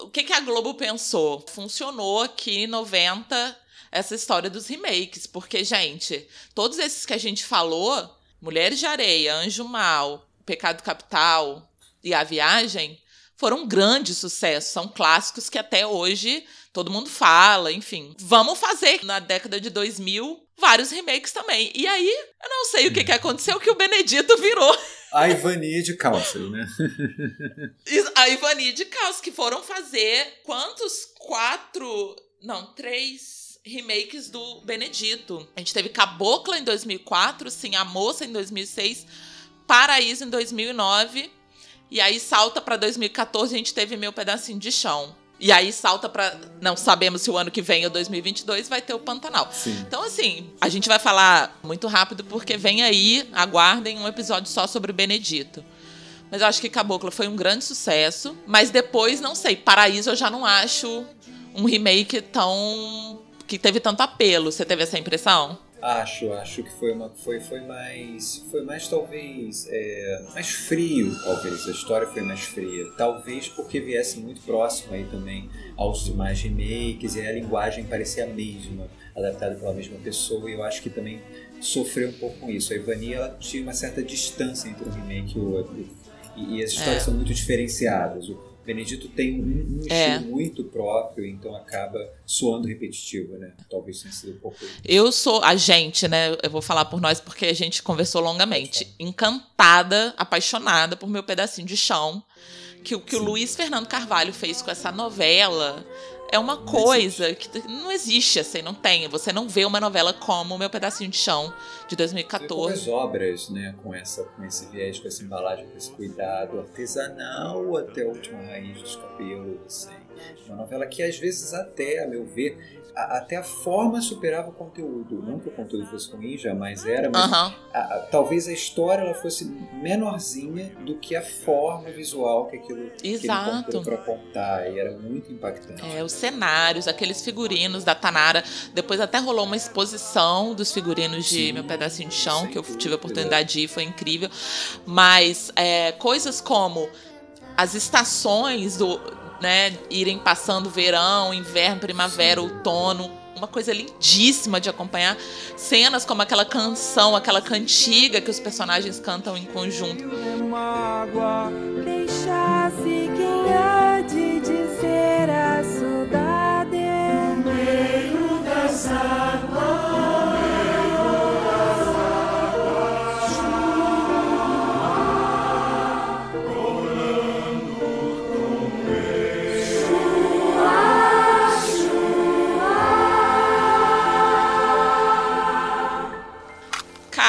o que, que a Globo pensou? Funcionou aqui em 90 essa história dos remakes. Porque, gente, todos esses que a gente falou, Mulheres de Areia, Anjo Mal, Pecado Capital, e A Viagem foram um grande sucesso. São clássicos que até hoje todo mundo fala, enfim. Vamos fazer na década de 2000 vários remakes também. E aí, eu não sei o que, que aconteceu, que o Benedito virou. A Ivani de Cálcio, né? [laughs] A Ivani de Cálcio, que foram fazer quantos? Quatro. Não, três remakes do Benedito. A gente teve Cabocla em 2004, sim, A Moça em 2006, Paraíso em 2009 e aí salta para 2014, a gente teve meu pedacinho de chão. E aí salta para não sabemos se o ano que vem ou 2022 vai ter o Pantanal. Sim. Então assim, a gente vai falar muito rápido porque vem aí, aguardem um episódio só sobre Benedito. Mas eu acho que Caboclo foi um grande sucesso, mas depois não sei, Paraíso eu já não acho um remake tão que teve tanto apelo. Você teve essa impressão? Acho, acho que foi uma foi foi mais foi mais talvez é, mais frio talvez a história foi mais fria. Talvez porque viesse muito próximo aí também aos demais remakes e a linguagem parecia a mesma adaptada pela mesma pessoa. E eu acho que também sofreu um pouco com isso. A Ivani ela tinha uma certa distância entre um remake e o outro. E, e as histórias é. são muito diferenciadas. O, Benedito tem um, um é. estilo muito próprio, então acaba soando repetitivo, né? Talvez tenha sido um pouco. Eu sou a gente, né? Eu vou falar por nós porque a gente conversou longamente. Encantada, apaixonada por meu pedacinho de chão. Que, que o Luiz Fernando Carvalho fez com essa novela é uma coisa que não existe assim, não tem. Você não vê uma novela como o Meu Pedacinho de Chão, de 2014. As obras, né, com, essa, com esse viés, com essa embalagem, com esse cuidado artesanal até a última raiz dos cabelos, assim. Uma novela que às vezes até, a meu ver, a, até a forma superava o conteúdo. Não que o conteúdo fosse ruim, jamais era, mas a, a, talvez a história ela fosse menorzinha do que a forma visual que aquilo Exato. ele para contar. E era muito impactante. É, os cenários, aqueles figurinos da Tanara. Depois até rolou uma exposição dos figurinos de Sim, Meu Pedacinho de Chão, que eu tive a oportunidade de ir, foi incrível. Mas é, coisas como as estações do, né, irem passando verão, inverno, primavera, outono, uma coisa lindíssima de acompanhar. Cenas como aquela canção, aquela cantiga que os personagens cantam em conjunto. Deixasse quem há de dizer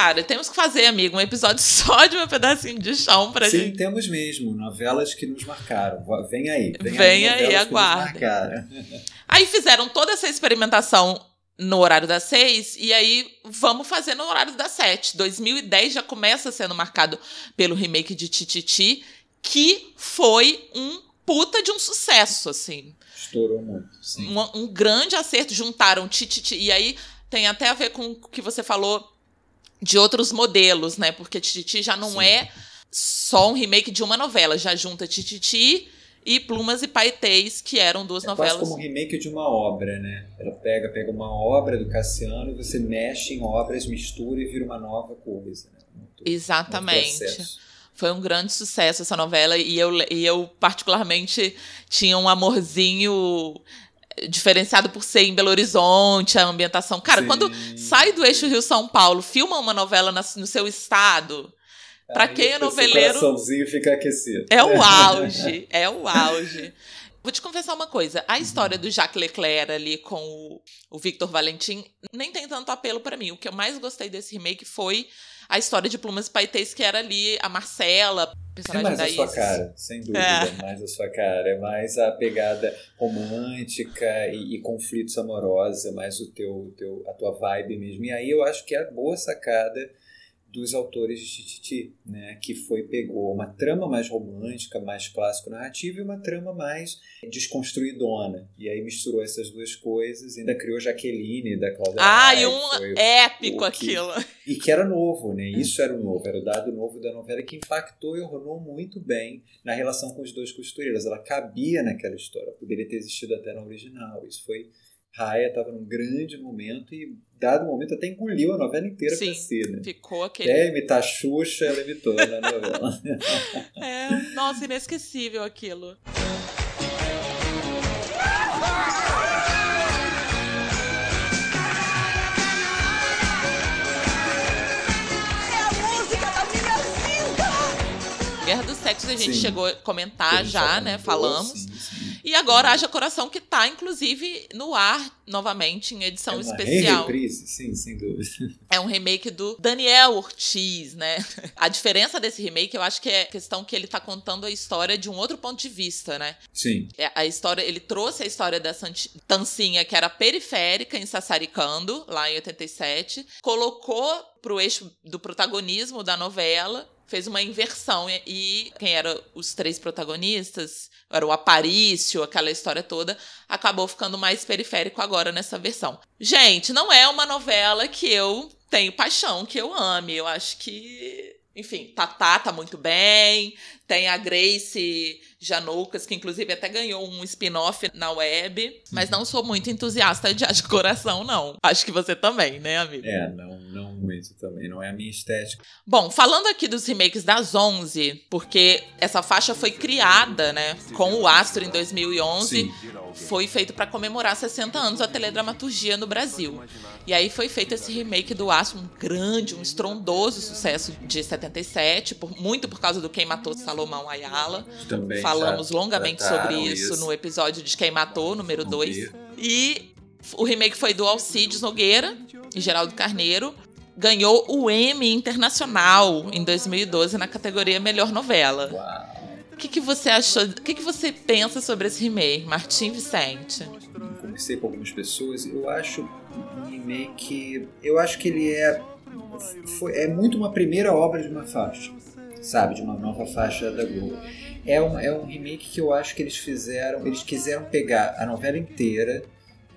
Cara, temos que fazer, amigo, um episódio [laughs] só de um pedacinho de chão pra Sim, gente. Sim, temos mesmo. Novelas que nos marcaram. Vem aí. Vem, vem aí, aí aguarda. [laughs] Aí fizeram toda essa experimentação no horário das seis, e aí vamos fazer no horário das sete. 2010 já começa sendo marcado pelo remake de Tititi, que foi um puta de um sucesso, assim. Estourou muito, sim. Um, um grande acerto, juntaram Tititi, e aí tem até a ver com o que você falou de outros modelos, né? Porque Tititi já não Sim. é só um remake de uma novela, já junta Tititi e Plumas e Paetês, que eram duas é novelas. Quase como um remake de uma obra, né? Ela pega, pega uma obra do Cassiano e você mexe em obras, mistura e vira uma nova coisa. Né? Muito, Exatamente. Muito foi um grande sucesso essa novela e eu, e eu particularmente tinha um amorzinho diferenciado por ser em Belo Horizonte, a ambientação. Cara, Sim. quando sai do eixo Rio-São Paulo, filma uma novela no seu estado, Pra Aí quem é noveleiro. fica aquecido. É o [laughs] auge, é o auge. Vou te confessar uma coisa: a história do Jacques Leclerc ali com o, o Victor Valentim nem tem tanto apelo para mim. O que eu mais gostei desse remake foi a história de Plumas e Paetês, que era ali a Marcela, personagem é mais da a sua cara, sem dúvida. É. Mais a sua cara. É mais a pegada romântica e, e conflitos amorosos, é mais o teu, teu, a tua vibe mesmo. E aí eu acho que é a boa sacada dos autores de Tititi, né, que foi pegou uma trama mais romântica, mais clássico narrativa e uma trama mais desconstruidona. E aí misturou essas duas coisas, ainda criou Jaqueline da Cláudia Ah, e um épico aquilo. e que era novo, né? Isso era o novo, era o dado novo da novela que impactou e ornou muito bem na relação com os dois costureiros. Ela cabia naquela história, poderia ter existido até na original. Isso foi Raya estava num grande momento e, dado momento, até engoliu a novela inteira Sim, pra si, né? Ficou aquele. Até imitar Xuxa, ela imitou na novela. [laughs] é, nossa, inesquecível aquilo. Guerra dos Sexos a gente sim. chegou a comentar já, né? Falamos. Sim, sim. E agora Haja Coração, que está, inclusive, no ar novamente, em edição é especial. Reprise, sim, sem dúvida. É um remake do Daniel Ortiz, né? A diferença desse remake, eu acho que é a questão que ele está contando a história de um outro ponto de vista, né? Sim. É, a história, ele trouxe a história da Tancinha, que era periférica em Sassaricando, lá em 87, colocou pro eixo do protagonismo da novela fez uma inversão. E quem eram os três protagonistas, era o Aparício, aquela história toda, acabou ficando mais periférico agora nessa versão. Gente, não é uma novela que eu tenho paixão, que eu ame. Eu acho que. Enfim, Tatá tá muito bem. Tem a Grace Janoucas, que inclusive até ganhou um spin-off na web. Mas não sou muito entusiasta de de Coração, não. Acho que você também, né, amigo? É, não, não muito também. Não é a minha estética. Bom, falando aqui dos remakes das 11, porque essa faixa foi criada, né, com o Astro em 2011. Sim. Foi feito para comemorar 60 anos da teledramaturgia no Brasil. E aí foi feito esse remake do Astro, um grande, um estrondoso sucesso de 77, por, muito por causa do Quem Matou Salomão Ayala. Também Falamos longamente sobre isso, isso, no episódio de Quem Matou, número 2. E o remake foi do Alcides Nogueira e Geraldo Carneiro. Ganhou o Emmy Internacional em 2012 na categoria Melhor Novela. Uau. O que, que você achou? O que, que você pensa sobre esse remake, Martim Vicente? conversei com algumas pessoas, eu acho um remake. Eu acho que ele é. Foi, é muito uma primeira obra de uma faixa, sabe? De uma nova faixa da Globo. É um, é um remake que eu acho que eles fizeram. Eles quiseram pegar a novela inteira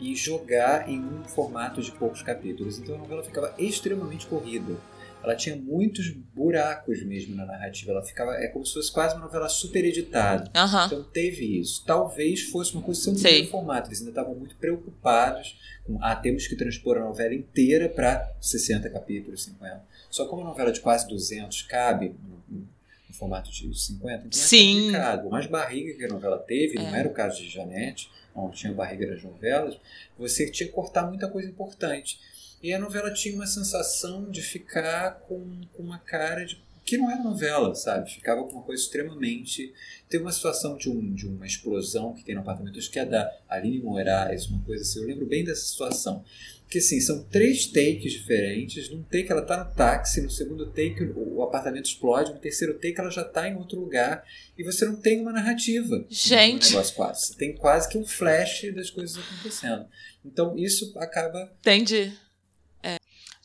e jogar em um formato de poucos capítulos. Então a novela ficava extremamente corrida ela tinha muitos buracos mesmo na narrativa. Ela ficava. É como se fosse quase uma novela super editada. Uhum. Então teve isso. Talvez fosse uma coisa de formato. Eles ainda estavam muito preocupados com. Ah, temos que transpor a novela inteira para 60 capítulos, 50. Só como uma novela de quase 200 cabe no, no formato de 50, então é Sim. complicado. Mais barriga que a novela teve, é. não era o caso de Janete, onde tinha barriga nas novelas, você tinha que cortar muita coisa importante. E a novela tinha uma sensação de ficar com, com uma cara de que não era novela, sabe? Ficava com uma coisa extremamente. Tem uma situação de, um, de uma explosão que tem no apartamento, acho que é da Aline Moraes, uma coisa assim. Eu lembro bem dessa situação. Que assim, são três takes diferentes. Num take ela tá no táxi, no segundo take o apartamento explode, no terceiro take ela já tá em outro lugar. E você não tem uma narrativa. Gente. negócio quase. Você tem quase que um flash das coisas acontecendo. Então isso acaba. Entendi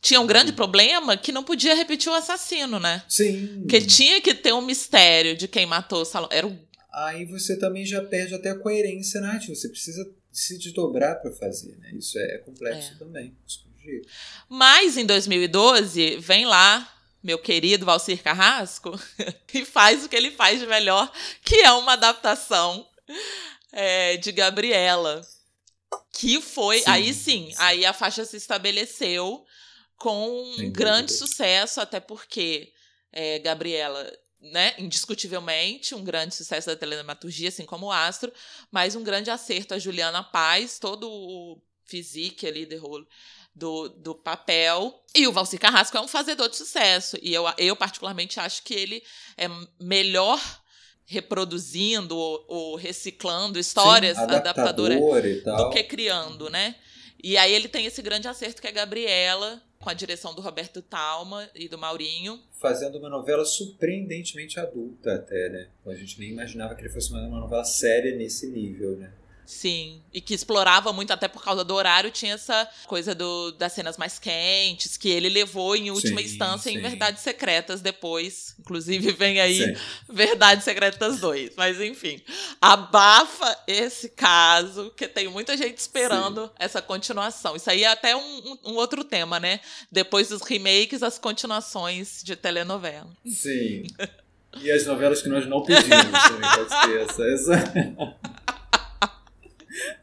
tinha um grande problema que não podia repetir o assassino, né? Sim. Que tinha que ter um mistério de quem matou o Salomão. Era um... Aí você também já perde até a coerência narrativa. Você precisa se desdobrar para fazer, né? Isso é complexo é. também. Mas em 2012, vem lá meu querido Valcir Carrasco [laughs] e faz o que ele faz de melhor, que é uma adaptação é, de Gabriela. Que foi. Sim, aí sim, sim, aí a faixa se estabeleceu com um grande sucesso, até porque é, Gabriela, né, indiscutivelmente, um grande sucesso da teledramaturgia, assim como o Astro, mas um grande acerto a Juliana Paz, todo o physique ali de rolo do, do papel. E o Valci Carrasco é um fazedor de sucesso. E eu, eu particularmente, acho que ele é melhor reproduzindo ou, ou reciclando histórias Sim, adaptadoras do que criando, né? E aí ele tem esse grande acerto que é a Gabriela, com a direção do Roberto Talma e do Maurinho. Fazendo uma novela surpreendentemente adulta até, né? A gente nem imaginava que ele fosse uma novela séria nesse nível, né? Sim, e que explorava muito, até por causa do horário, tinha essa coisa do, das cenas mais quentes, que ele levou em última sim, instância sim. em Verdades Secretas depois. Inclusive vem aí sim. Verdades Secretas 2. Mas enfim, abafa esse caso, que tem muita gente esperando essa continuação. Isso aí é até um, um, outro tema, né? Depois dos remakes, as continuações de telenovela. Sim. E as novelas que nós não pedimos, também pode ser [laughs] essa. essa...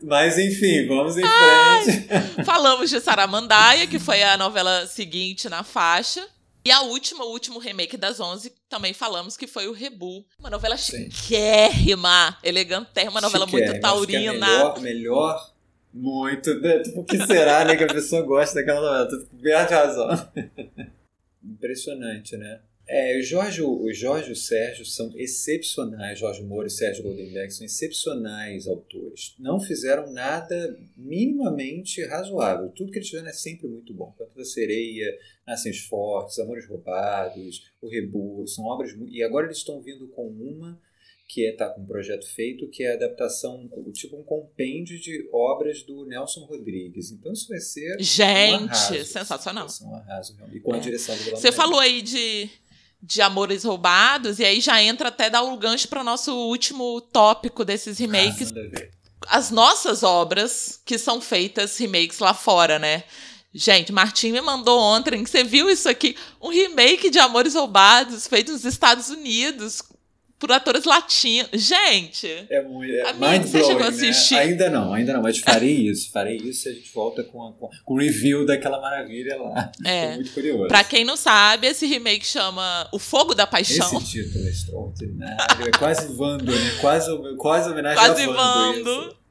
Mas enfim, vamos em frente. Ai, [laughs] falamos de Saramandaia, que foi a novela seguinte na faixa. E a última, o último remake das 11, também falamos que foi o Rebu. Uma novela chiquérrima, elegantérrima, uma novela muito taurina. Melhor, melhor, muito. Né? Tipo, o que será, né, que a pessoa gosta daquela novela? Tu perde razão. [laughs] Impressionante, né? É, o Jorge, o Jorge e o Sérgio são excepcionais, Jorge Moura e Sérgio Goldenberg são excepcionais autores. Não fizeram nada minimamente razoável. Tudo que eles fizeram é sempre muito bom. Canto da Sereia, Nascens Fortes, Amores Roubados, O Rebu, são obras... E agora eles estão vindo com uma que está é, com um projeto feito, que é a adaptação, tipo um compêndio de obras do Nelson Rodrigues. Então isso vai ser Gente, um arraso, sensacional. Um arraso, e com a direção do Você falou aí de de Amores Roubados, e aí já entra até dar o gancho para o nosso último tópico desses remakes. As nossas obras que são feitas remakes lá fora, né? Gente, Martim me mandou ontem que você viu isso aqui, um remake de Amores Roubados feito nos Estados Unidos, por atores latinos. Gente! É muito. É amigo, você chegou a né? assistir? Né? Ainda não, ainda não, mas farei isso. Farei isso e a gente volta com, a, com, o review daquela maravilha lá. É. Estou muito curioso. Pra quem não sabe, esse remake chama O Fogo da Paixão. Esse título é extraordinário. É quase Vando, né? Quase, quase homenagem quase a Vando. Vando.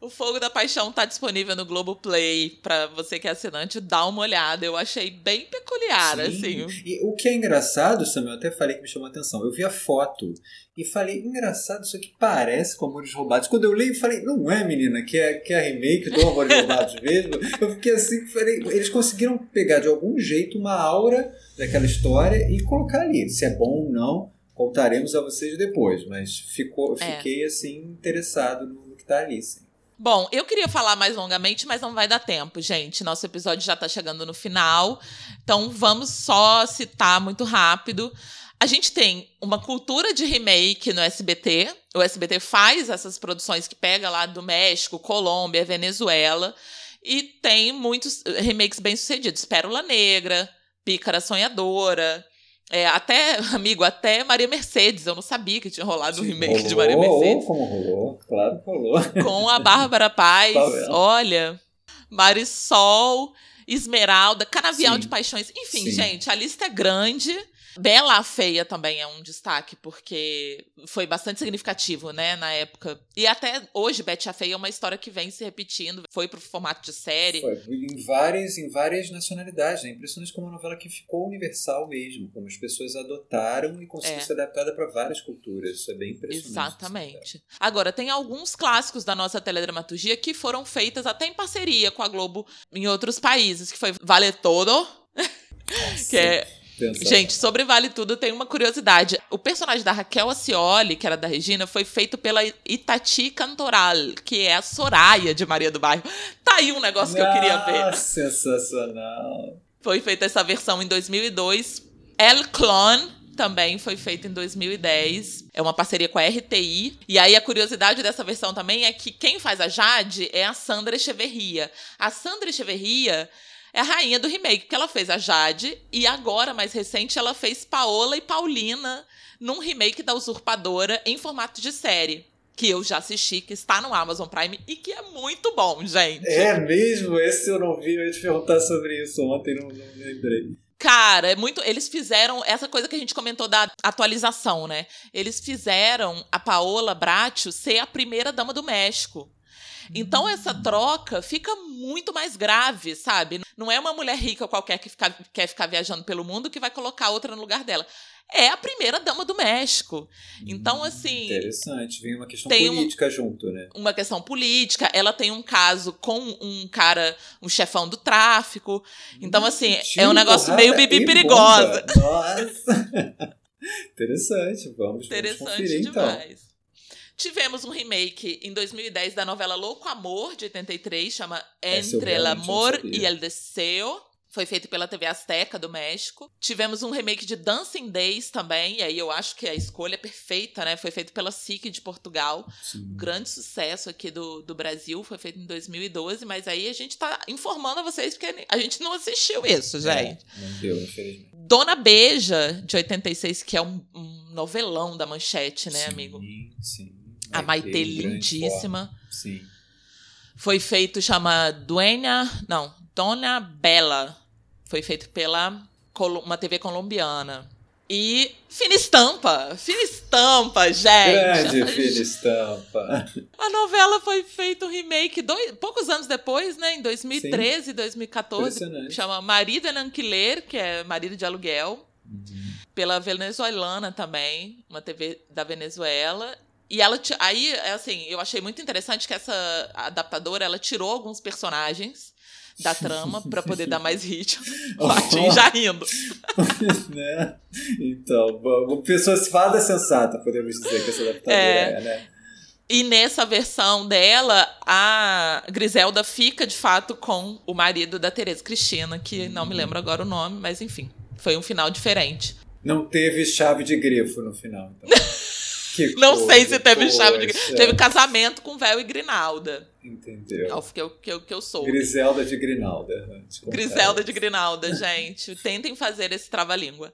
O Fogo da Paixão tá disponível no Globoplay para você que é assinante, dá uma olhada. Eu achei bem peculiar, Sim. assim. E o que é engraçado, Samuel, eu até falei que me chamou a atenção. Eu vi a foto e falei, engraçado, isso aqui parece com Amores Roubados. Quando eu leio, falei, não é, menina, que é, que é a remake do Amores [laughs] Roubados mesmo. Eu fiquei assim, falei, eles conseguiram pegar de algum jeito uma aura daquela história e colocar ali. Se é bom ou não, contaremos a vocês depois. Mas ficou, é. fiquei, assim, interessado no que tá ali, sim. Bom, eu queria falar mais longamente, mas não vai dar tempo, gente. Nosso episódio já tá chegando no final. Então vamos só citar muito rápido. A gente tem uma cultura de remake no SBT. O SBT faz essas produções que pega lá do México, Colômbia, Venezuela. E tem muitos remakes bem-sucedidos. Pérola Negra, Pícara Sonhadora. É, até, [laughs] amigo, até Maria Mercedes. Eu não sabia que tinha rolado um remake rolou, de Maria Mercedes. Como rolou, claro que rolou. Com a Bárbara [laughs] Paz. Tá vendo? olha. Marisol, Esmeralda, Canavial Sim. de Paixões. Enfim, Sim. gente, a lista é grande. Bela a Feia também é um destaque, porque foi bastante significativo, né, na época. E até hoje, Betty a Feia é uma história que vem se repetindo. Foi pro formato de série. Foi em várias, em várias nacionalidades. É impressionante como uma novela que ficou universal mesmo, como as pessoas adotaram e conseguiu É. ser adaptada para várias culturas. Isso é bem impressionante. Exatamente. Agora, tem alguns clássicos da nossa teledramaturgia que foram feitas até em parceria com a Globo em outros países, que foi Vale Todo, Nossa, [laughs] que é pensa- Gente, sobre Vale Tudo tem uma curiosidade. O personagem da Raquel Acioli, que era da Regina, foi feito pela Itati Cantoral, que é a Soraya de Maria do Bairro. Tá aí um negócio que eu queria ver. Ah, sensacional. Foi feita essa versão em 2002. El Clone também foi feito em 2010. É uma parceria com a RTI. E aí a curiosidade dessa versão também é que quem faz a Jade é a Sandra Echeverria. A Sandra Echeverria é a rainha do remake, porque ela fez a Jade e agora, mais recente, ela fez Paola e Paulina num remake da Usurpadora em formato de série. Que eu já assisti, que está no Amazon Prime e que é muito bom, gente. É mesmo? Esse eu não vi, eu ia te perguntar sobre isso ontem, não, não lembrei. Cara, é muito. Eles fizeram essa coisa que a gente comentou da atualização, né? Eles fizeram a Paola Bracho ser a primeira dama do México. Então essa troca fica muito mais grave, sabe? Não é uma mulher rica qualquer que fica- quer ficar viajando pelo mundo que vai colocar outra no lugar dela. É a primeira dama do México. Então, assim. Interessante, vem uma questão tem um- política junto, né? uma questão política, ela tem um caso com um cara, um chefão do tráfico. Então, assim, é um negócio meio bibi perigosa. Nossa! [laughs] Interessante, vamos, vamos Interessante conferir então. Tivemos um remake em 2010 da novela Louco Amor, de 83, chama Entre não Amor e el Deseo. Foi feito pela TV Azteca do México. Tivemos um remake de Dancing Days também, e aí eu acho que a escolha é perfeita, né? Foi feito pela SIC de Portugal. Sim. Grande sucesso aqui do, do Brasil, foi feito em 2012, mas aí a gente tá informando a vocês porque a gente não assistiu isso, gente. É, não deu, infelizmente. Dona Beija, de 86, que é um, um novelão da manchete, né, sim, amigo? Sim. A Maitê, em grande lindíssima. Sim. Foi feito, chama Duena. Não, Dona Bela. Foi feito pela uma TV colombiana. E Fina Estampa. Fina Estampa, gente. Grande [laughs] filha estampa. A novela foi feito um remake dois, poucos anos depois, né? Em 2013, 2014. Impressionante. Chama Marido en Alquiler, que é marido de aluguel. Uhum. pela venezuelana também, uma TV da Venezuela. E ela aí, é assim, eu achei muito interessante que essa adaptadora, ela tirou alguns personagens da trama [laughs] pra poder dar mais ritmo. [laughs] Martim já rindo. [laughs] né? Então, pessoa fada sensata, podemos dizer que essa adaptadora É. é, né? E nessa versão dela, a Griselda fica de fato com o marido da Tereza Cristina, que não me lembro agora o nome, mas enfim, foi um final diferente. Não teve chave de grifo no final, então. Que Não sei coisa, se teve chave de. poxa. Teve casamento com véu e Grinalda. Entendeu? É o que eu, que eu, que eu soube. Griselda de Grinalda. né? Griselda de. Grinalda, gente. Tentem fazer esse trava-língua.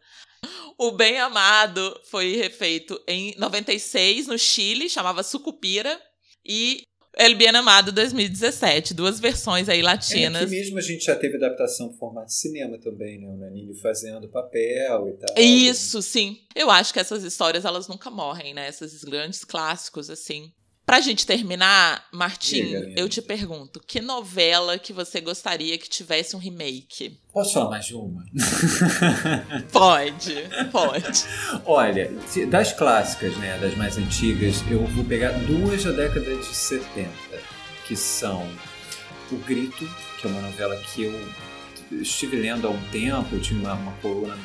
O Bem Amado foi refeito em 96 no Chile, chamava Sucupira. E El Bien Amado 2017. Duas versões aí É, latinas. aqui mesmo a gente já teve adaptação em formato de cinema também, né? O Nanini fazendo papel e tal. Isso, sim. Eu acho que essas histórias, elas nunca morrem, né? Esses grandes clássicos, assim. Pra gente terminar, Martim, Diga, eu te pergunto, que novela que você gostaria que tivesse um remake? Posso falar mais de uma? [laughs] [laughs] Pode, pode. Olha, das clássicas, né, das mais antigas, eu vou pegar duas da década de 70, que são O Grito, que é uma novela que eu estive lendo há um tempo, eu tinha uma, uma coluna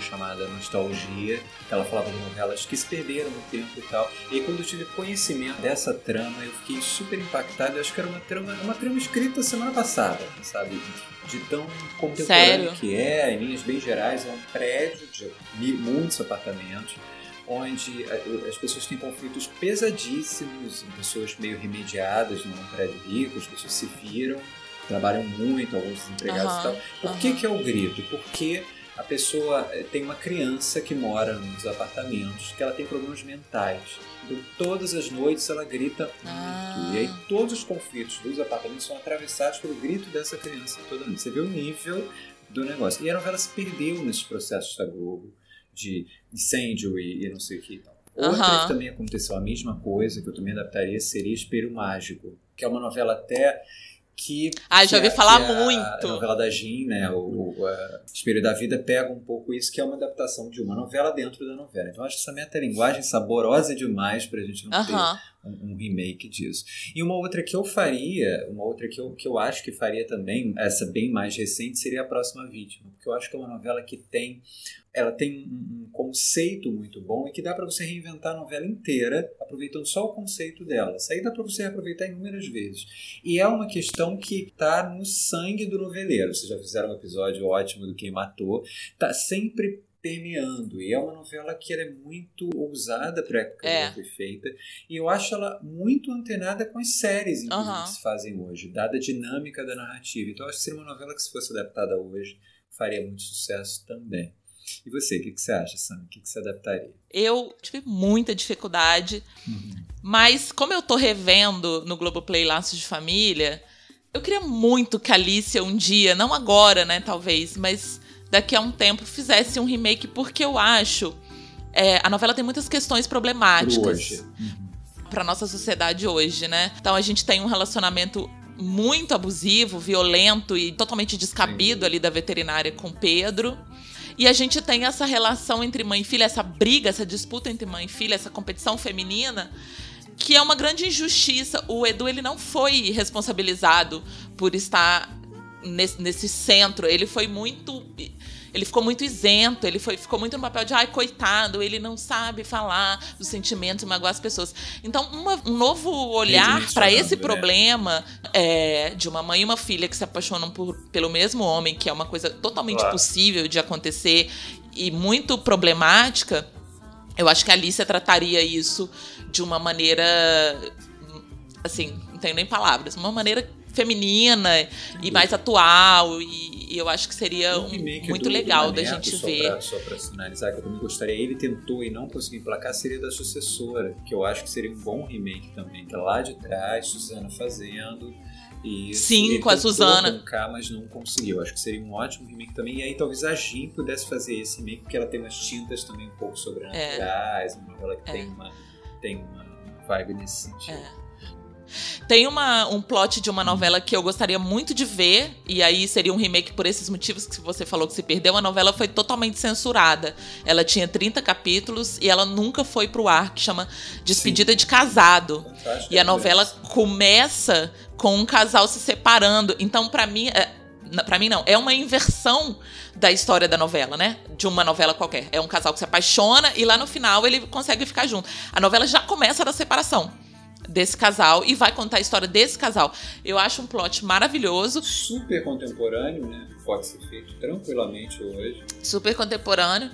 chamada Nostalgia, que ela falava de novelas que se perderam no tempo e tal. E aí, quando eu tive conhecimento dessa trama, eu fiquei super impactado. Eu acho que era uma trama, uma trama escrita semana passada, sabe? De tão contemporâneo Sério? que é, em linhas bem gerais, é um prédio de muitos apartamentos onde as pessoas têm conflitos pesadíssimos, pessoas meio remediadas num prédio rico, as pessoas se viram, trabalham muito, alguns desempregados uhum, e tal. Por uhum. que, que é o grito? Porque a pessoa eh, tem uma criança que mora nos apartamentos, que ela tem problemas mentais. Então, todas as noites ela grita muito. Ah. E aí, todos os conflitos dos apartamentos são atravessados pelo grito dessa criança toda noite. Você vê o nível do negócio. E a novela se perdeu nesses processos da Globo, de incêndio e, e não sei o que. Outra que também aconteceu a mesma coisa, que eu também adaptaria, seria Espelho Mágico, que é uma novela até que. Ah, já ouvi falar a, muito. A novela da Jean, né? O, o Espelho da Vida pega um pouco isso, que é uma adaptação de uma novela dentro da novela. Então, acho essa metalinguagem saborosa demais pra gente não uh -huh. ter um, um, remake disso. E uma outra que eu faria, uma outra que eu, que eu acho que faria também, essa bem mais recente, seria A Próxima Vítima. Porque eu acho que é uma novela que tem ela tem um conceito muito bom e que dá para você reinventar a novela inteira aproveitando só o conceito dela. Isso aí dá para você aproveitar inúmeras vezes. E é uma questão que está no sangue do noveleiro. Vocês já fizeram um episódio ótimo do Quem Matou. Tá sempre permeando. E é uma novela que é muito ousada para a época é. que foi feita. E eu acho ela muito antenada com as séries uhum. que se fazem hoje, dada a dinâmica da narrativa. Então eu acho que seria uma novela que, se fosse adaptada hoje, faria muito sucesso também. E você, o que, que você acha, Sam? O que, que você adaptaria? Eu tive muita dificuldade, uhum. mas como eu tô revendo no Globoplay Laços de Família, eu queria muito que a Alicia um dia, não agora, né, talvez, mas daqui a um tempo fizesse um remake, porque eu acho. É, a novela tem muitas questões problemáticas. Uhum. Pra nossa sociedade hoje, né? Então a gente tem um relacionamento muito abusivo, violento e totalmente descabido Sim. ali da veterinária com Pedro. E a gente tem essa relação entre mãe e filha, essa briga, essa disputa entre mãe e filha, essa competição feminina, que é uma grande injustiça. O Edu ele não foi responsabilizado por estar nesse, nesse centro. Ele foi muito ele ficou muito isento, ele foi, ficou muito no papel de, ai, coitado, ele não sabe falar dos sentimentos e magoar as pessoas. Então, uma, um novo olhar para esse né? problema é, de uma mãe e uma filha que se apaixonam por, pelo mesmo homem, que é uma coisa totalmente claro. possível de acontecer e muito problemática, eu acho que a Alicia trataria isso de uma maneira. Assim, não tenho nem palavras, uma maneira feminina e mais atual e e eu acho que seria um, muito do, legal do da gente só ver. Pra, só para finalizar, que eu também gostaria, ele tentou e não conseguiu emplacar, seria da sucessora, que eu acho que seria um bom remake também, que é lá de trás, Suzana fazendo. E Sim, com a Suzana. Colocar, mas não conseguiu. Acho que seria um ótimo remake também. E aí talvez a Jim pudesse fazer esse remake, porque ela tem umas tintas também um pouco sobrenaturais, é. uma novela que é. tem, uma, tem uma vibe nesse sentido. É. Tem uma, um plot de uma novela que eu gostaria muito de ver, e aí seria um remake por esses motivos que você falou que se perdeu. A novela foi totalmente censurada. Ela tinha 30 capítulos e ela nunca foi pro ar, que chama Despedida Sim. de Casado. Fantástico, e a novela é começa com um casal se separando. Então, para mim. É, para mim não, é uma inversão da história da novela, né? De uma novela qualquer. É um casal que se apaixona e lá no final ele consegue ficar junto. A novela já começa da separação desse casal e vai contar a história desse casal. Eu acho um plot maravilhoso. Super contemporâneo, né? Pode ser feito tranquilamente hoje. Super contemporâneo.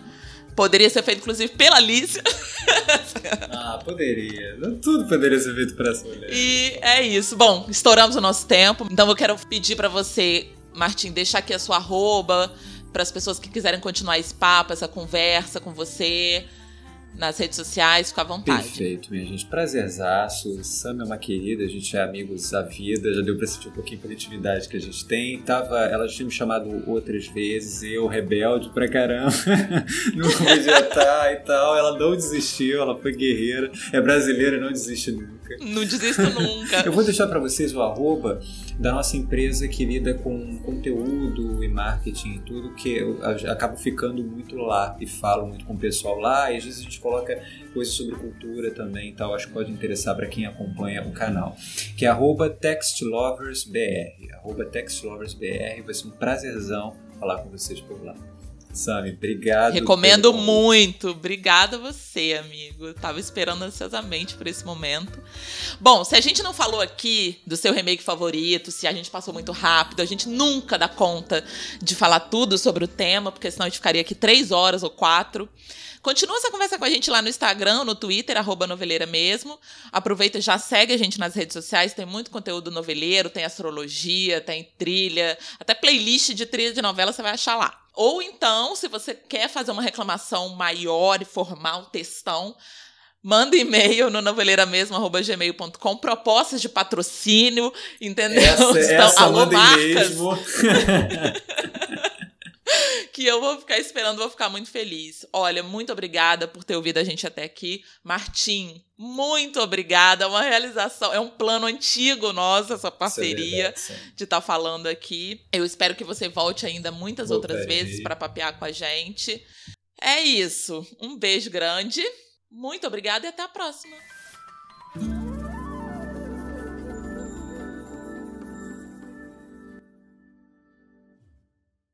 Poderia ser feito, inclusive, pela Alicia. [laughs] ah, poderia. Tudo poderia ser feito por essa mulher. E é isso. Bom, estouramos o nosso tempo. Então eu quero pedir para você, Martim, deixar aqui a sua arroba para as pessoas que quiserem continuar esse papo, essa conversa com você nas redes sociais, fica à vontade. Perfeito, minha gente. Prazerzaço. Sam é uma querida, a gente é amigos à vida, já deu pra sentir um pouquinho a intimidade que a gente tem. Tava, ela tinha me chamado outras vezes, eu, rebelde pra caramba, [laughs] não podia estar e tal. Ela não desistiu, ela foi guerreira. É brasileira, não desiste nunca. Não desisto nunca. [laughs] eu vou deixar para vocês o arroba da nossa empresa que lida com conteúdo e marketing e tudo, que eu acabo ficando muito lá e falo muito com o pessoal lá, e às vezes a gente coloca coisas sobre cultura também e tal. Acho que pode interessar para quem acompanha o canal. Que é arroba textloversbr. Arroba textloversbr. Vai ser um prazerzão falar com vocês por lá. Sami, obrigado. Recomendo muito. Obrigada a você, amigo. tava esperando ansiosamente por esse momento. Bom, se a gente não falou aqui do seu remake favorito, se a gente passou muito rápido, a gente nunca dá conta de falar tudo sobre o tema, porque senão a gente ficaria aqui três horas ou quatro. Continua essa conversa com a gente lá no Instagram, no Twitter, arroba noveleira mesmo. Aproveita e já segue a gente nas redes sociais, tem muito conteúdo noveleiro, tem astrologia, tem trilha, até playlist de trilha de novela você vai achar lá. Ou então, se você quer fazer uma reclamação maior e formar um textão, manda e-mail no noveleiramesmo.gmail.com, propostas de patrocínio, entendeu? Essa, então, essa alô, manda marcas. [laughs] [laughs] que eu vou ficar esperando, vou ficar muito feliz. Olha, muito obrigada por ter ouvido a gente até aqui. Martim, muito obrigada. É uma realização, é um plano antigo nosso, essa parceria é verdade, de estar tá falando aqui. Eu espero que você volte ainda muitas Voltarei. outras vezes para papear com a gente. É isso. Um beijo grande. Muito obrigada e até a próxima.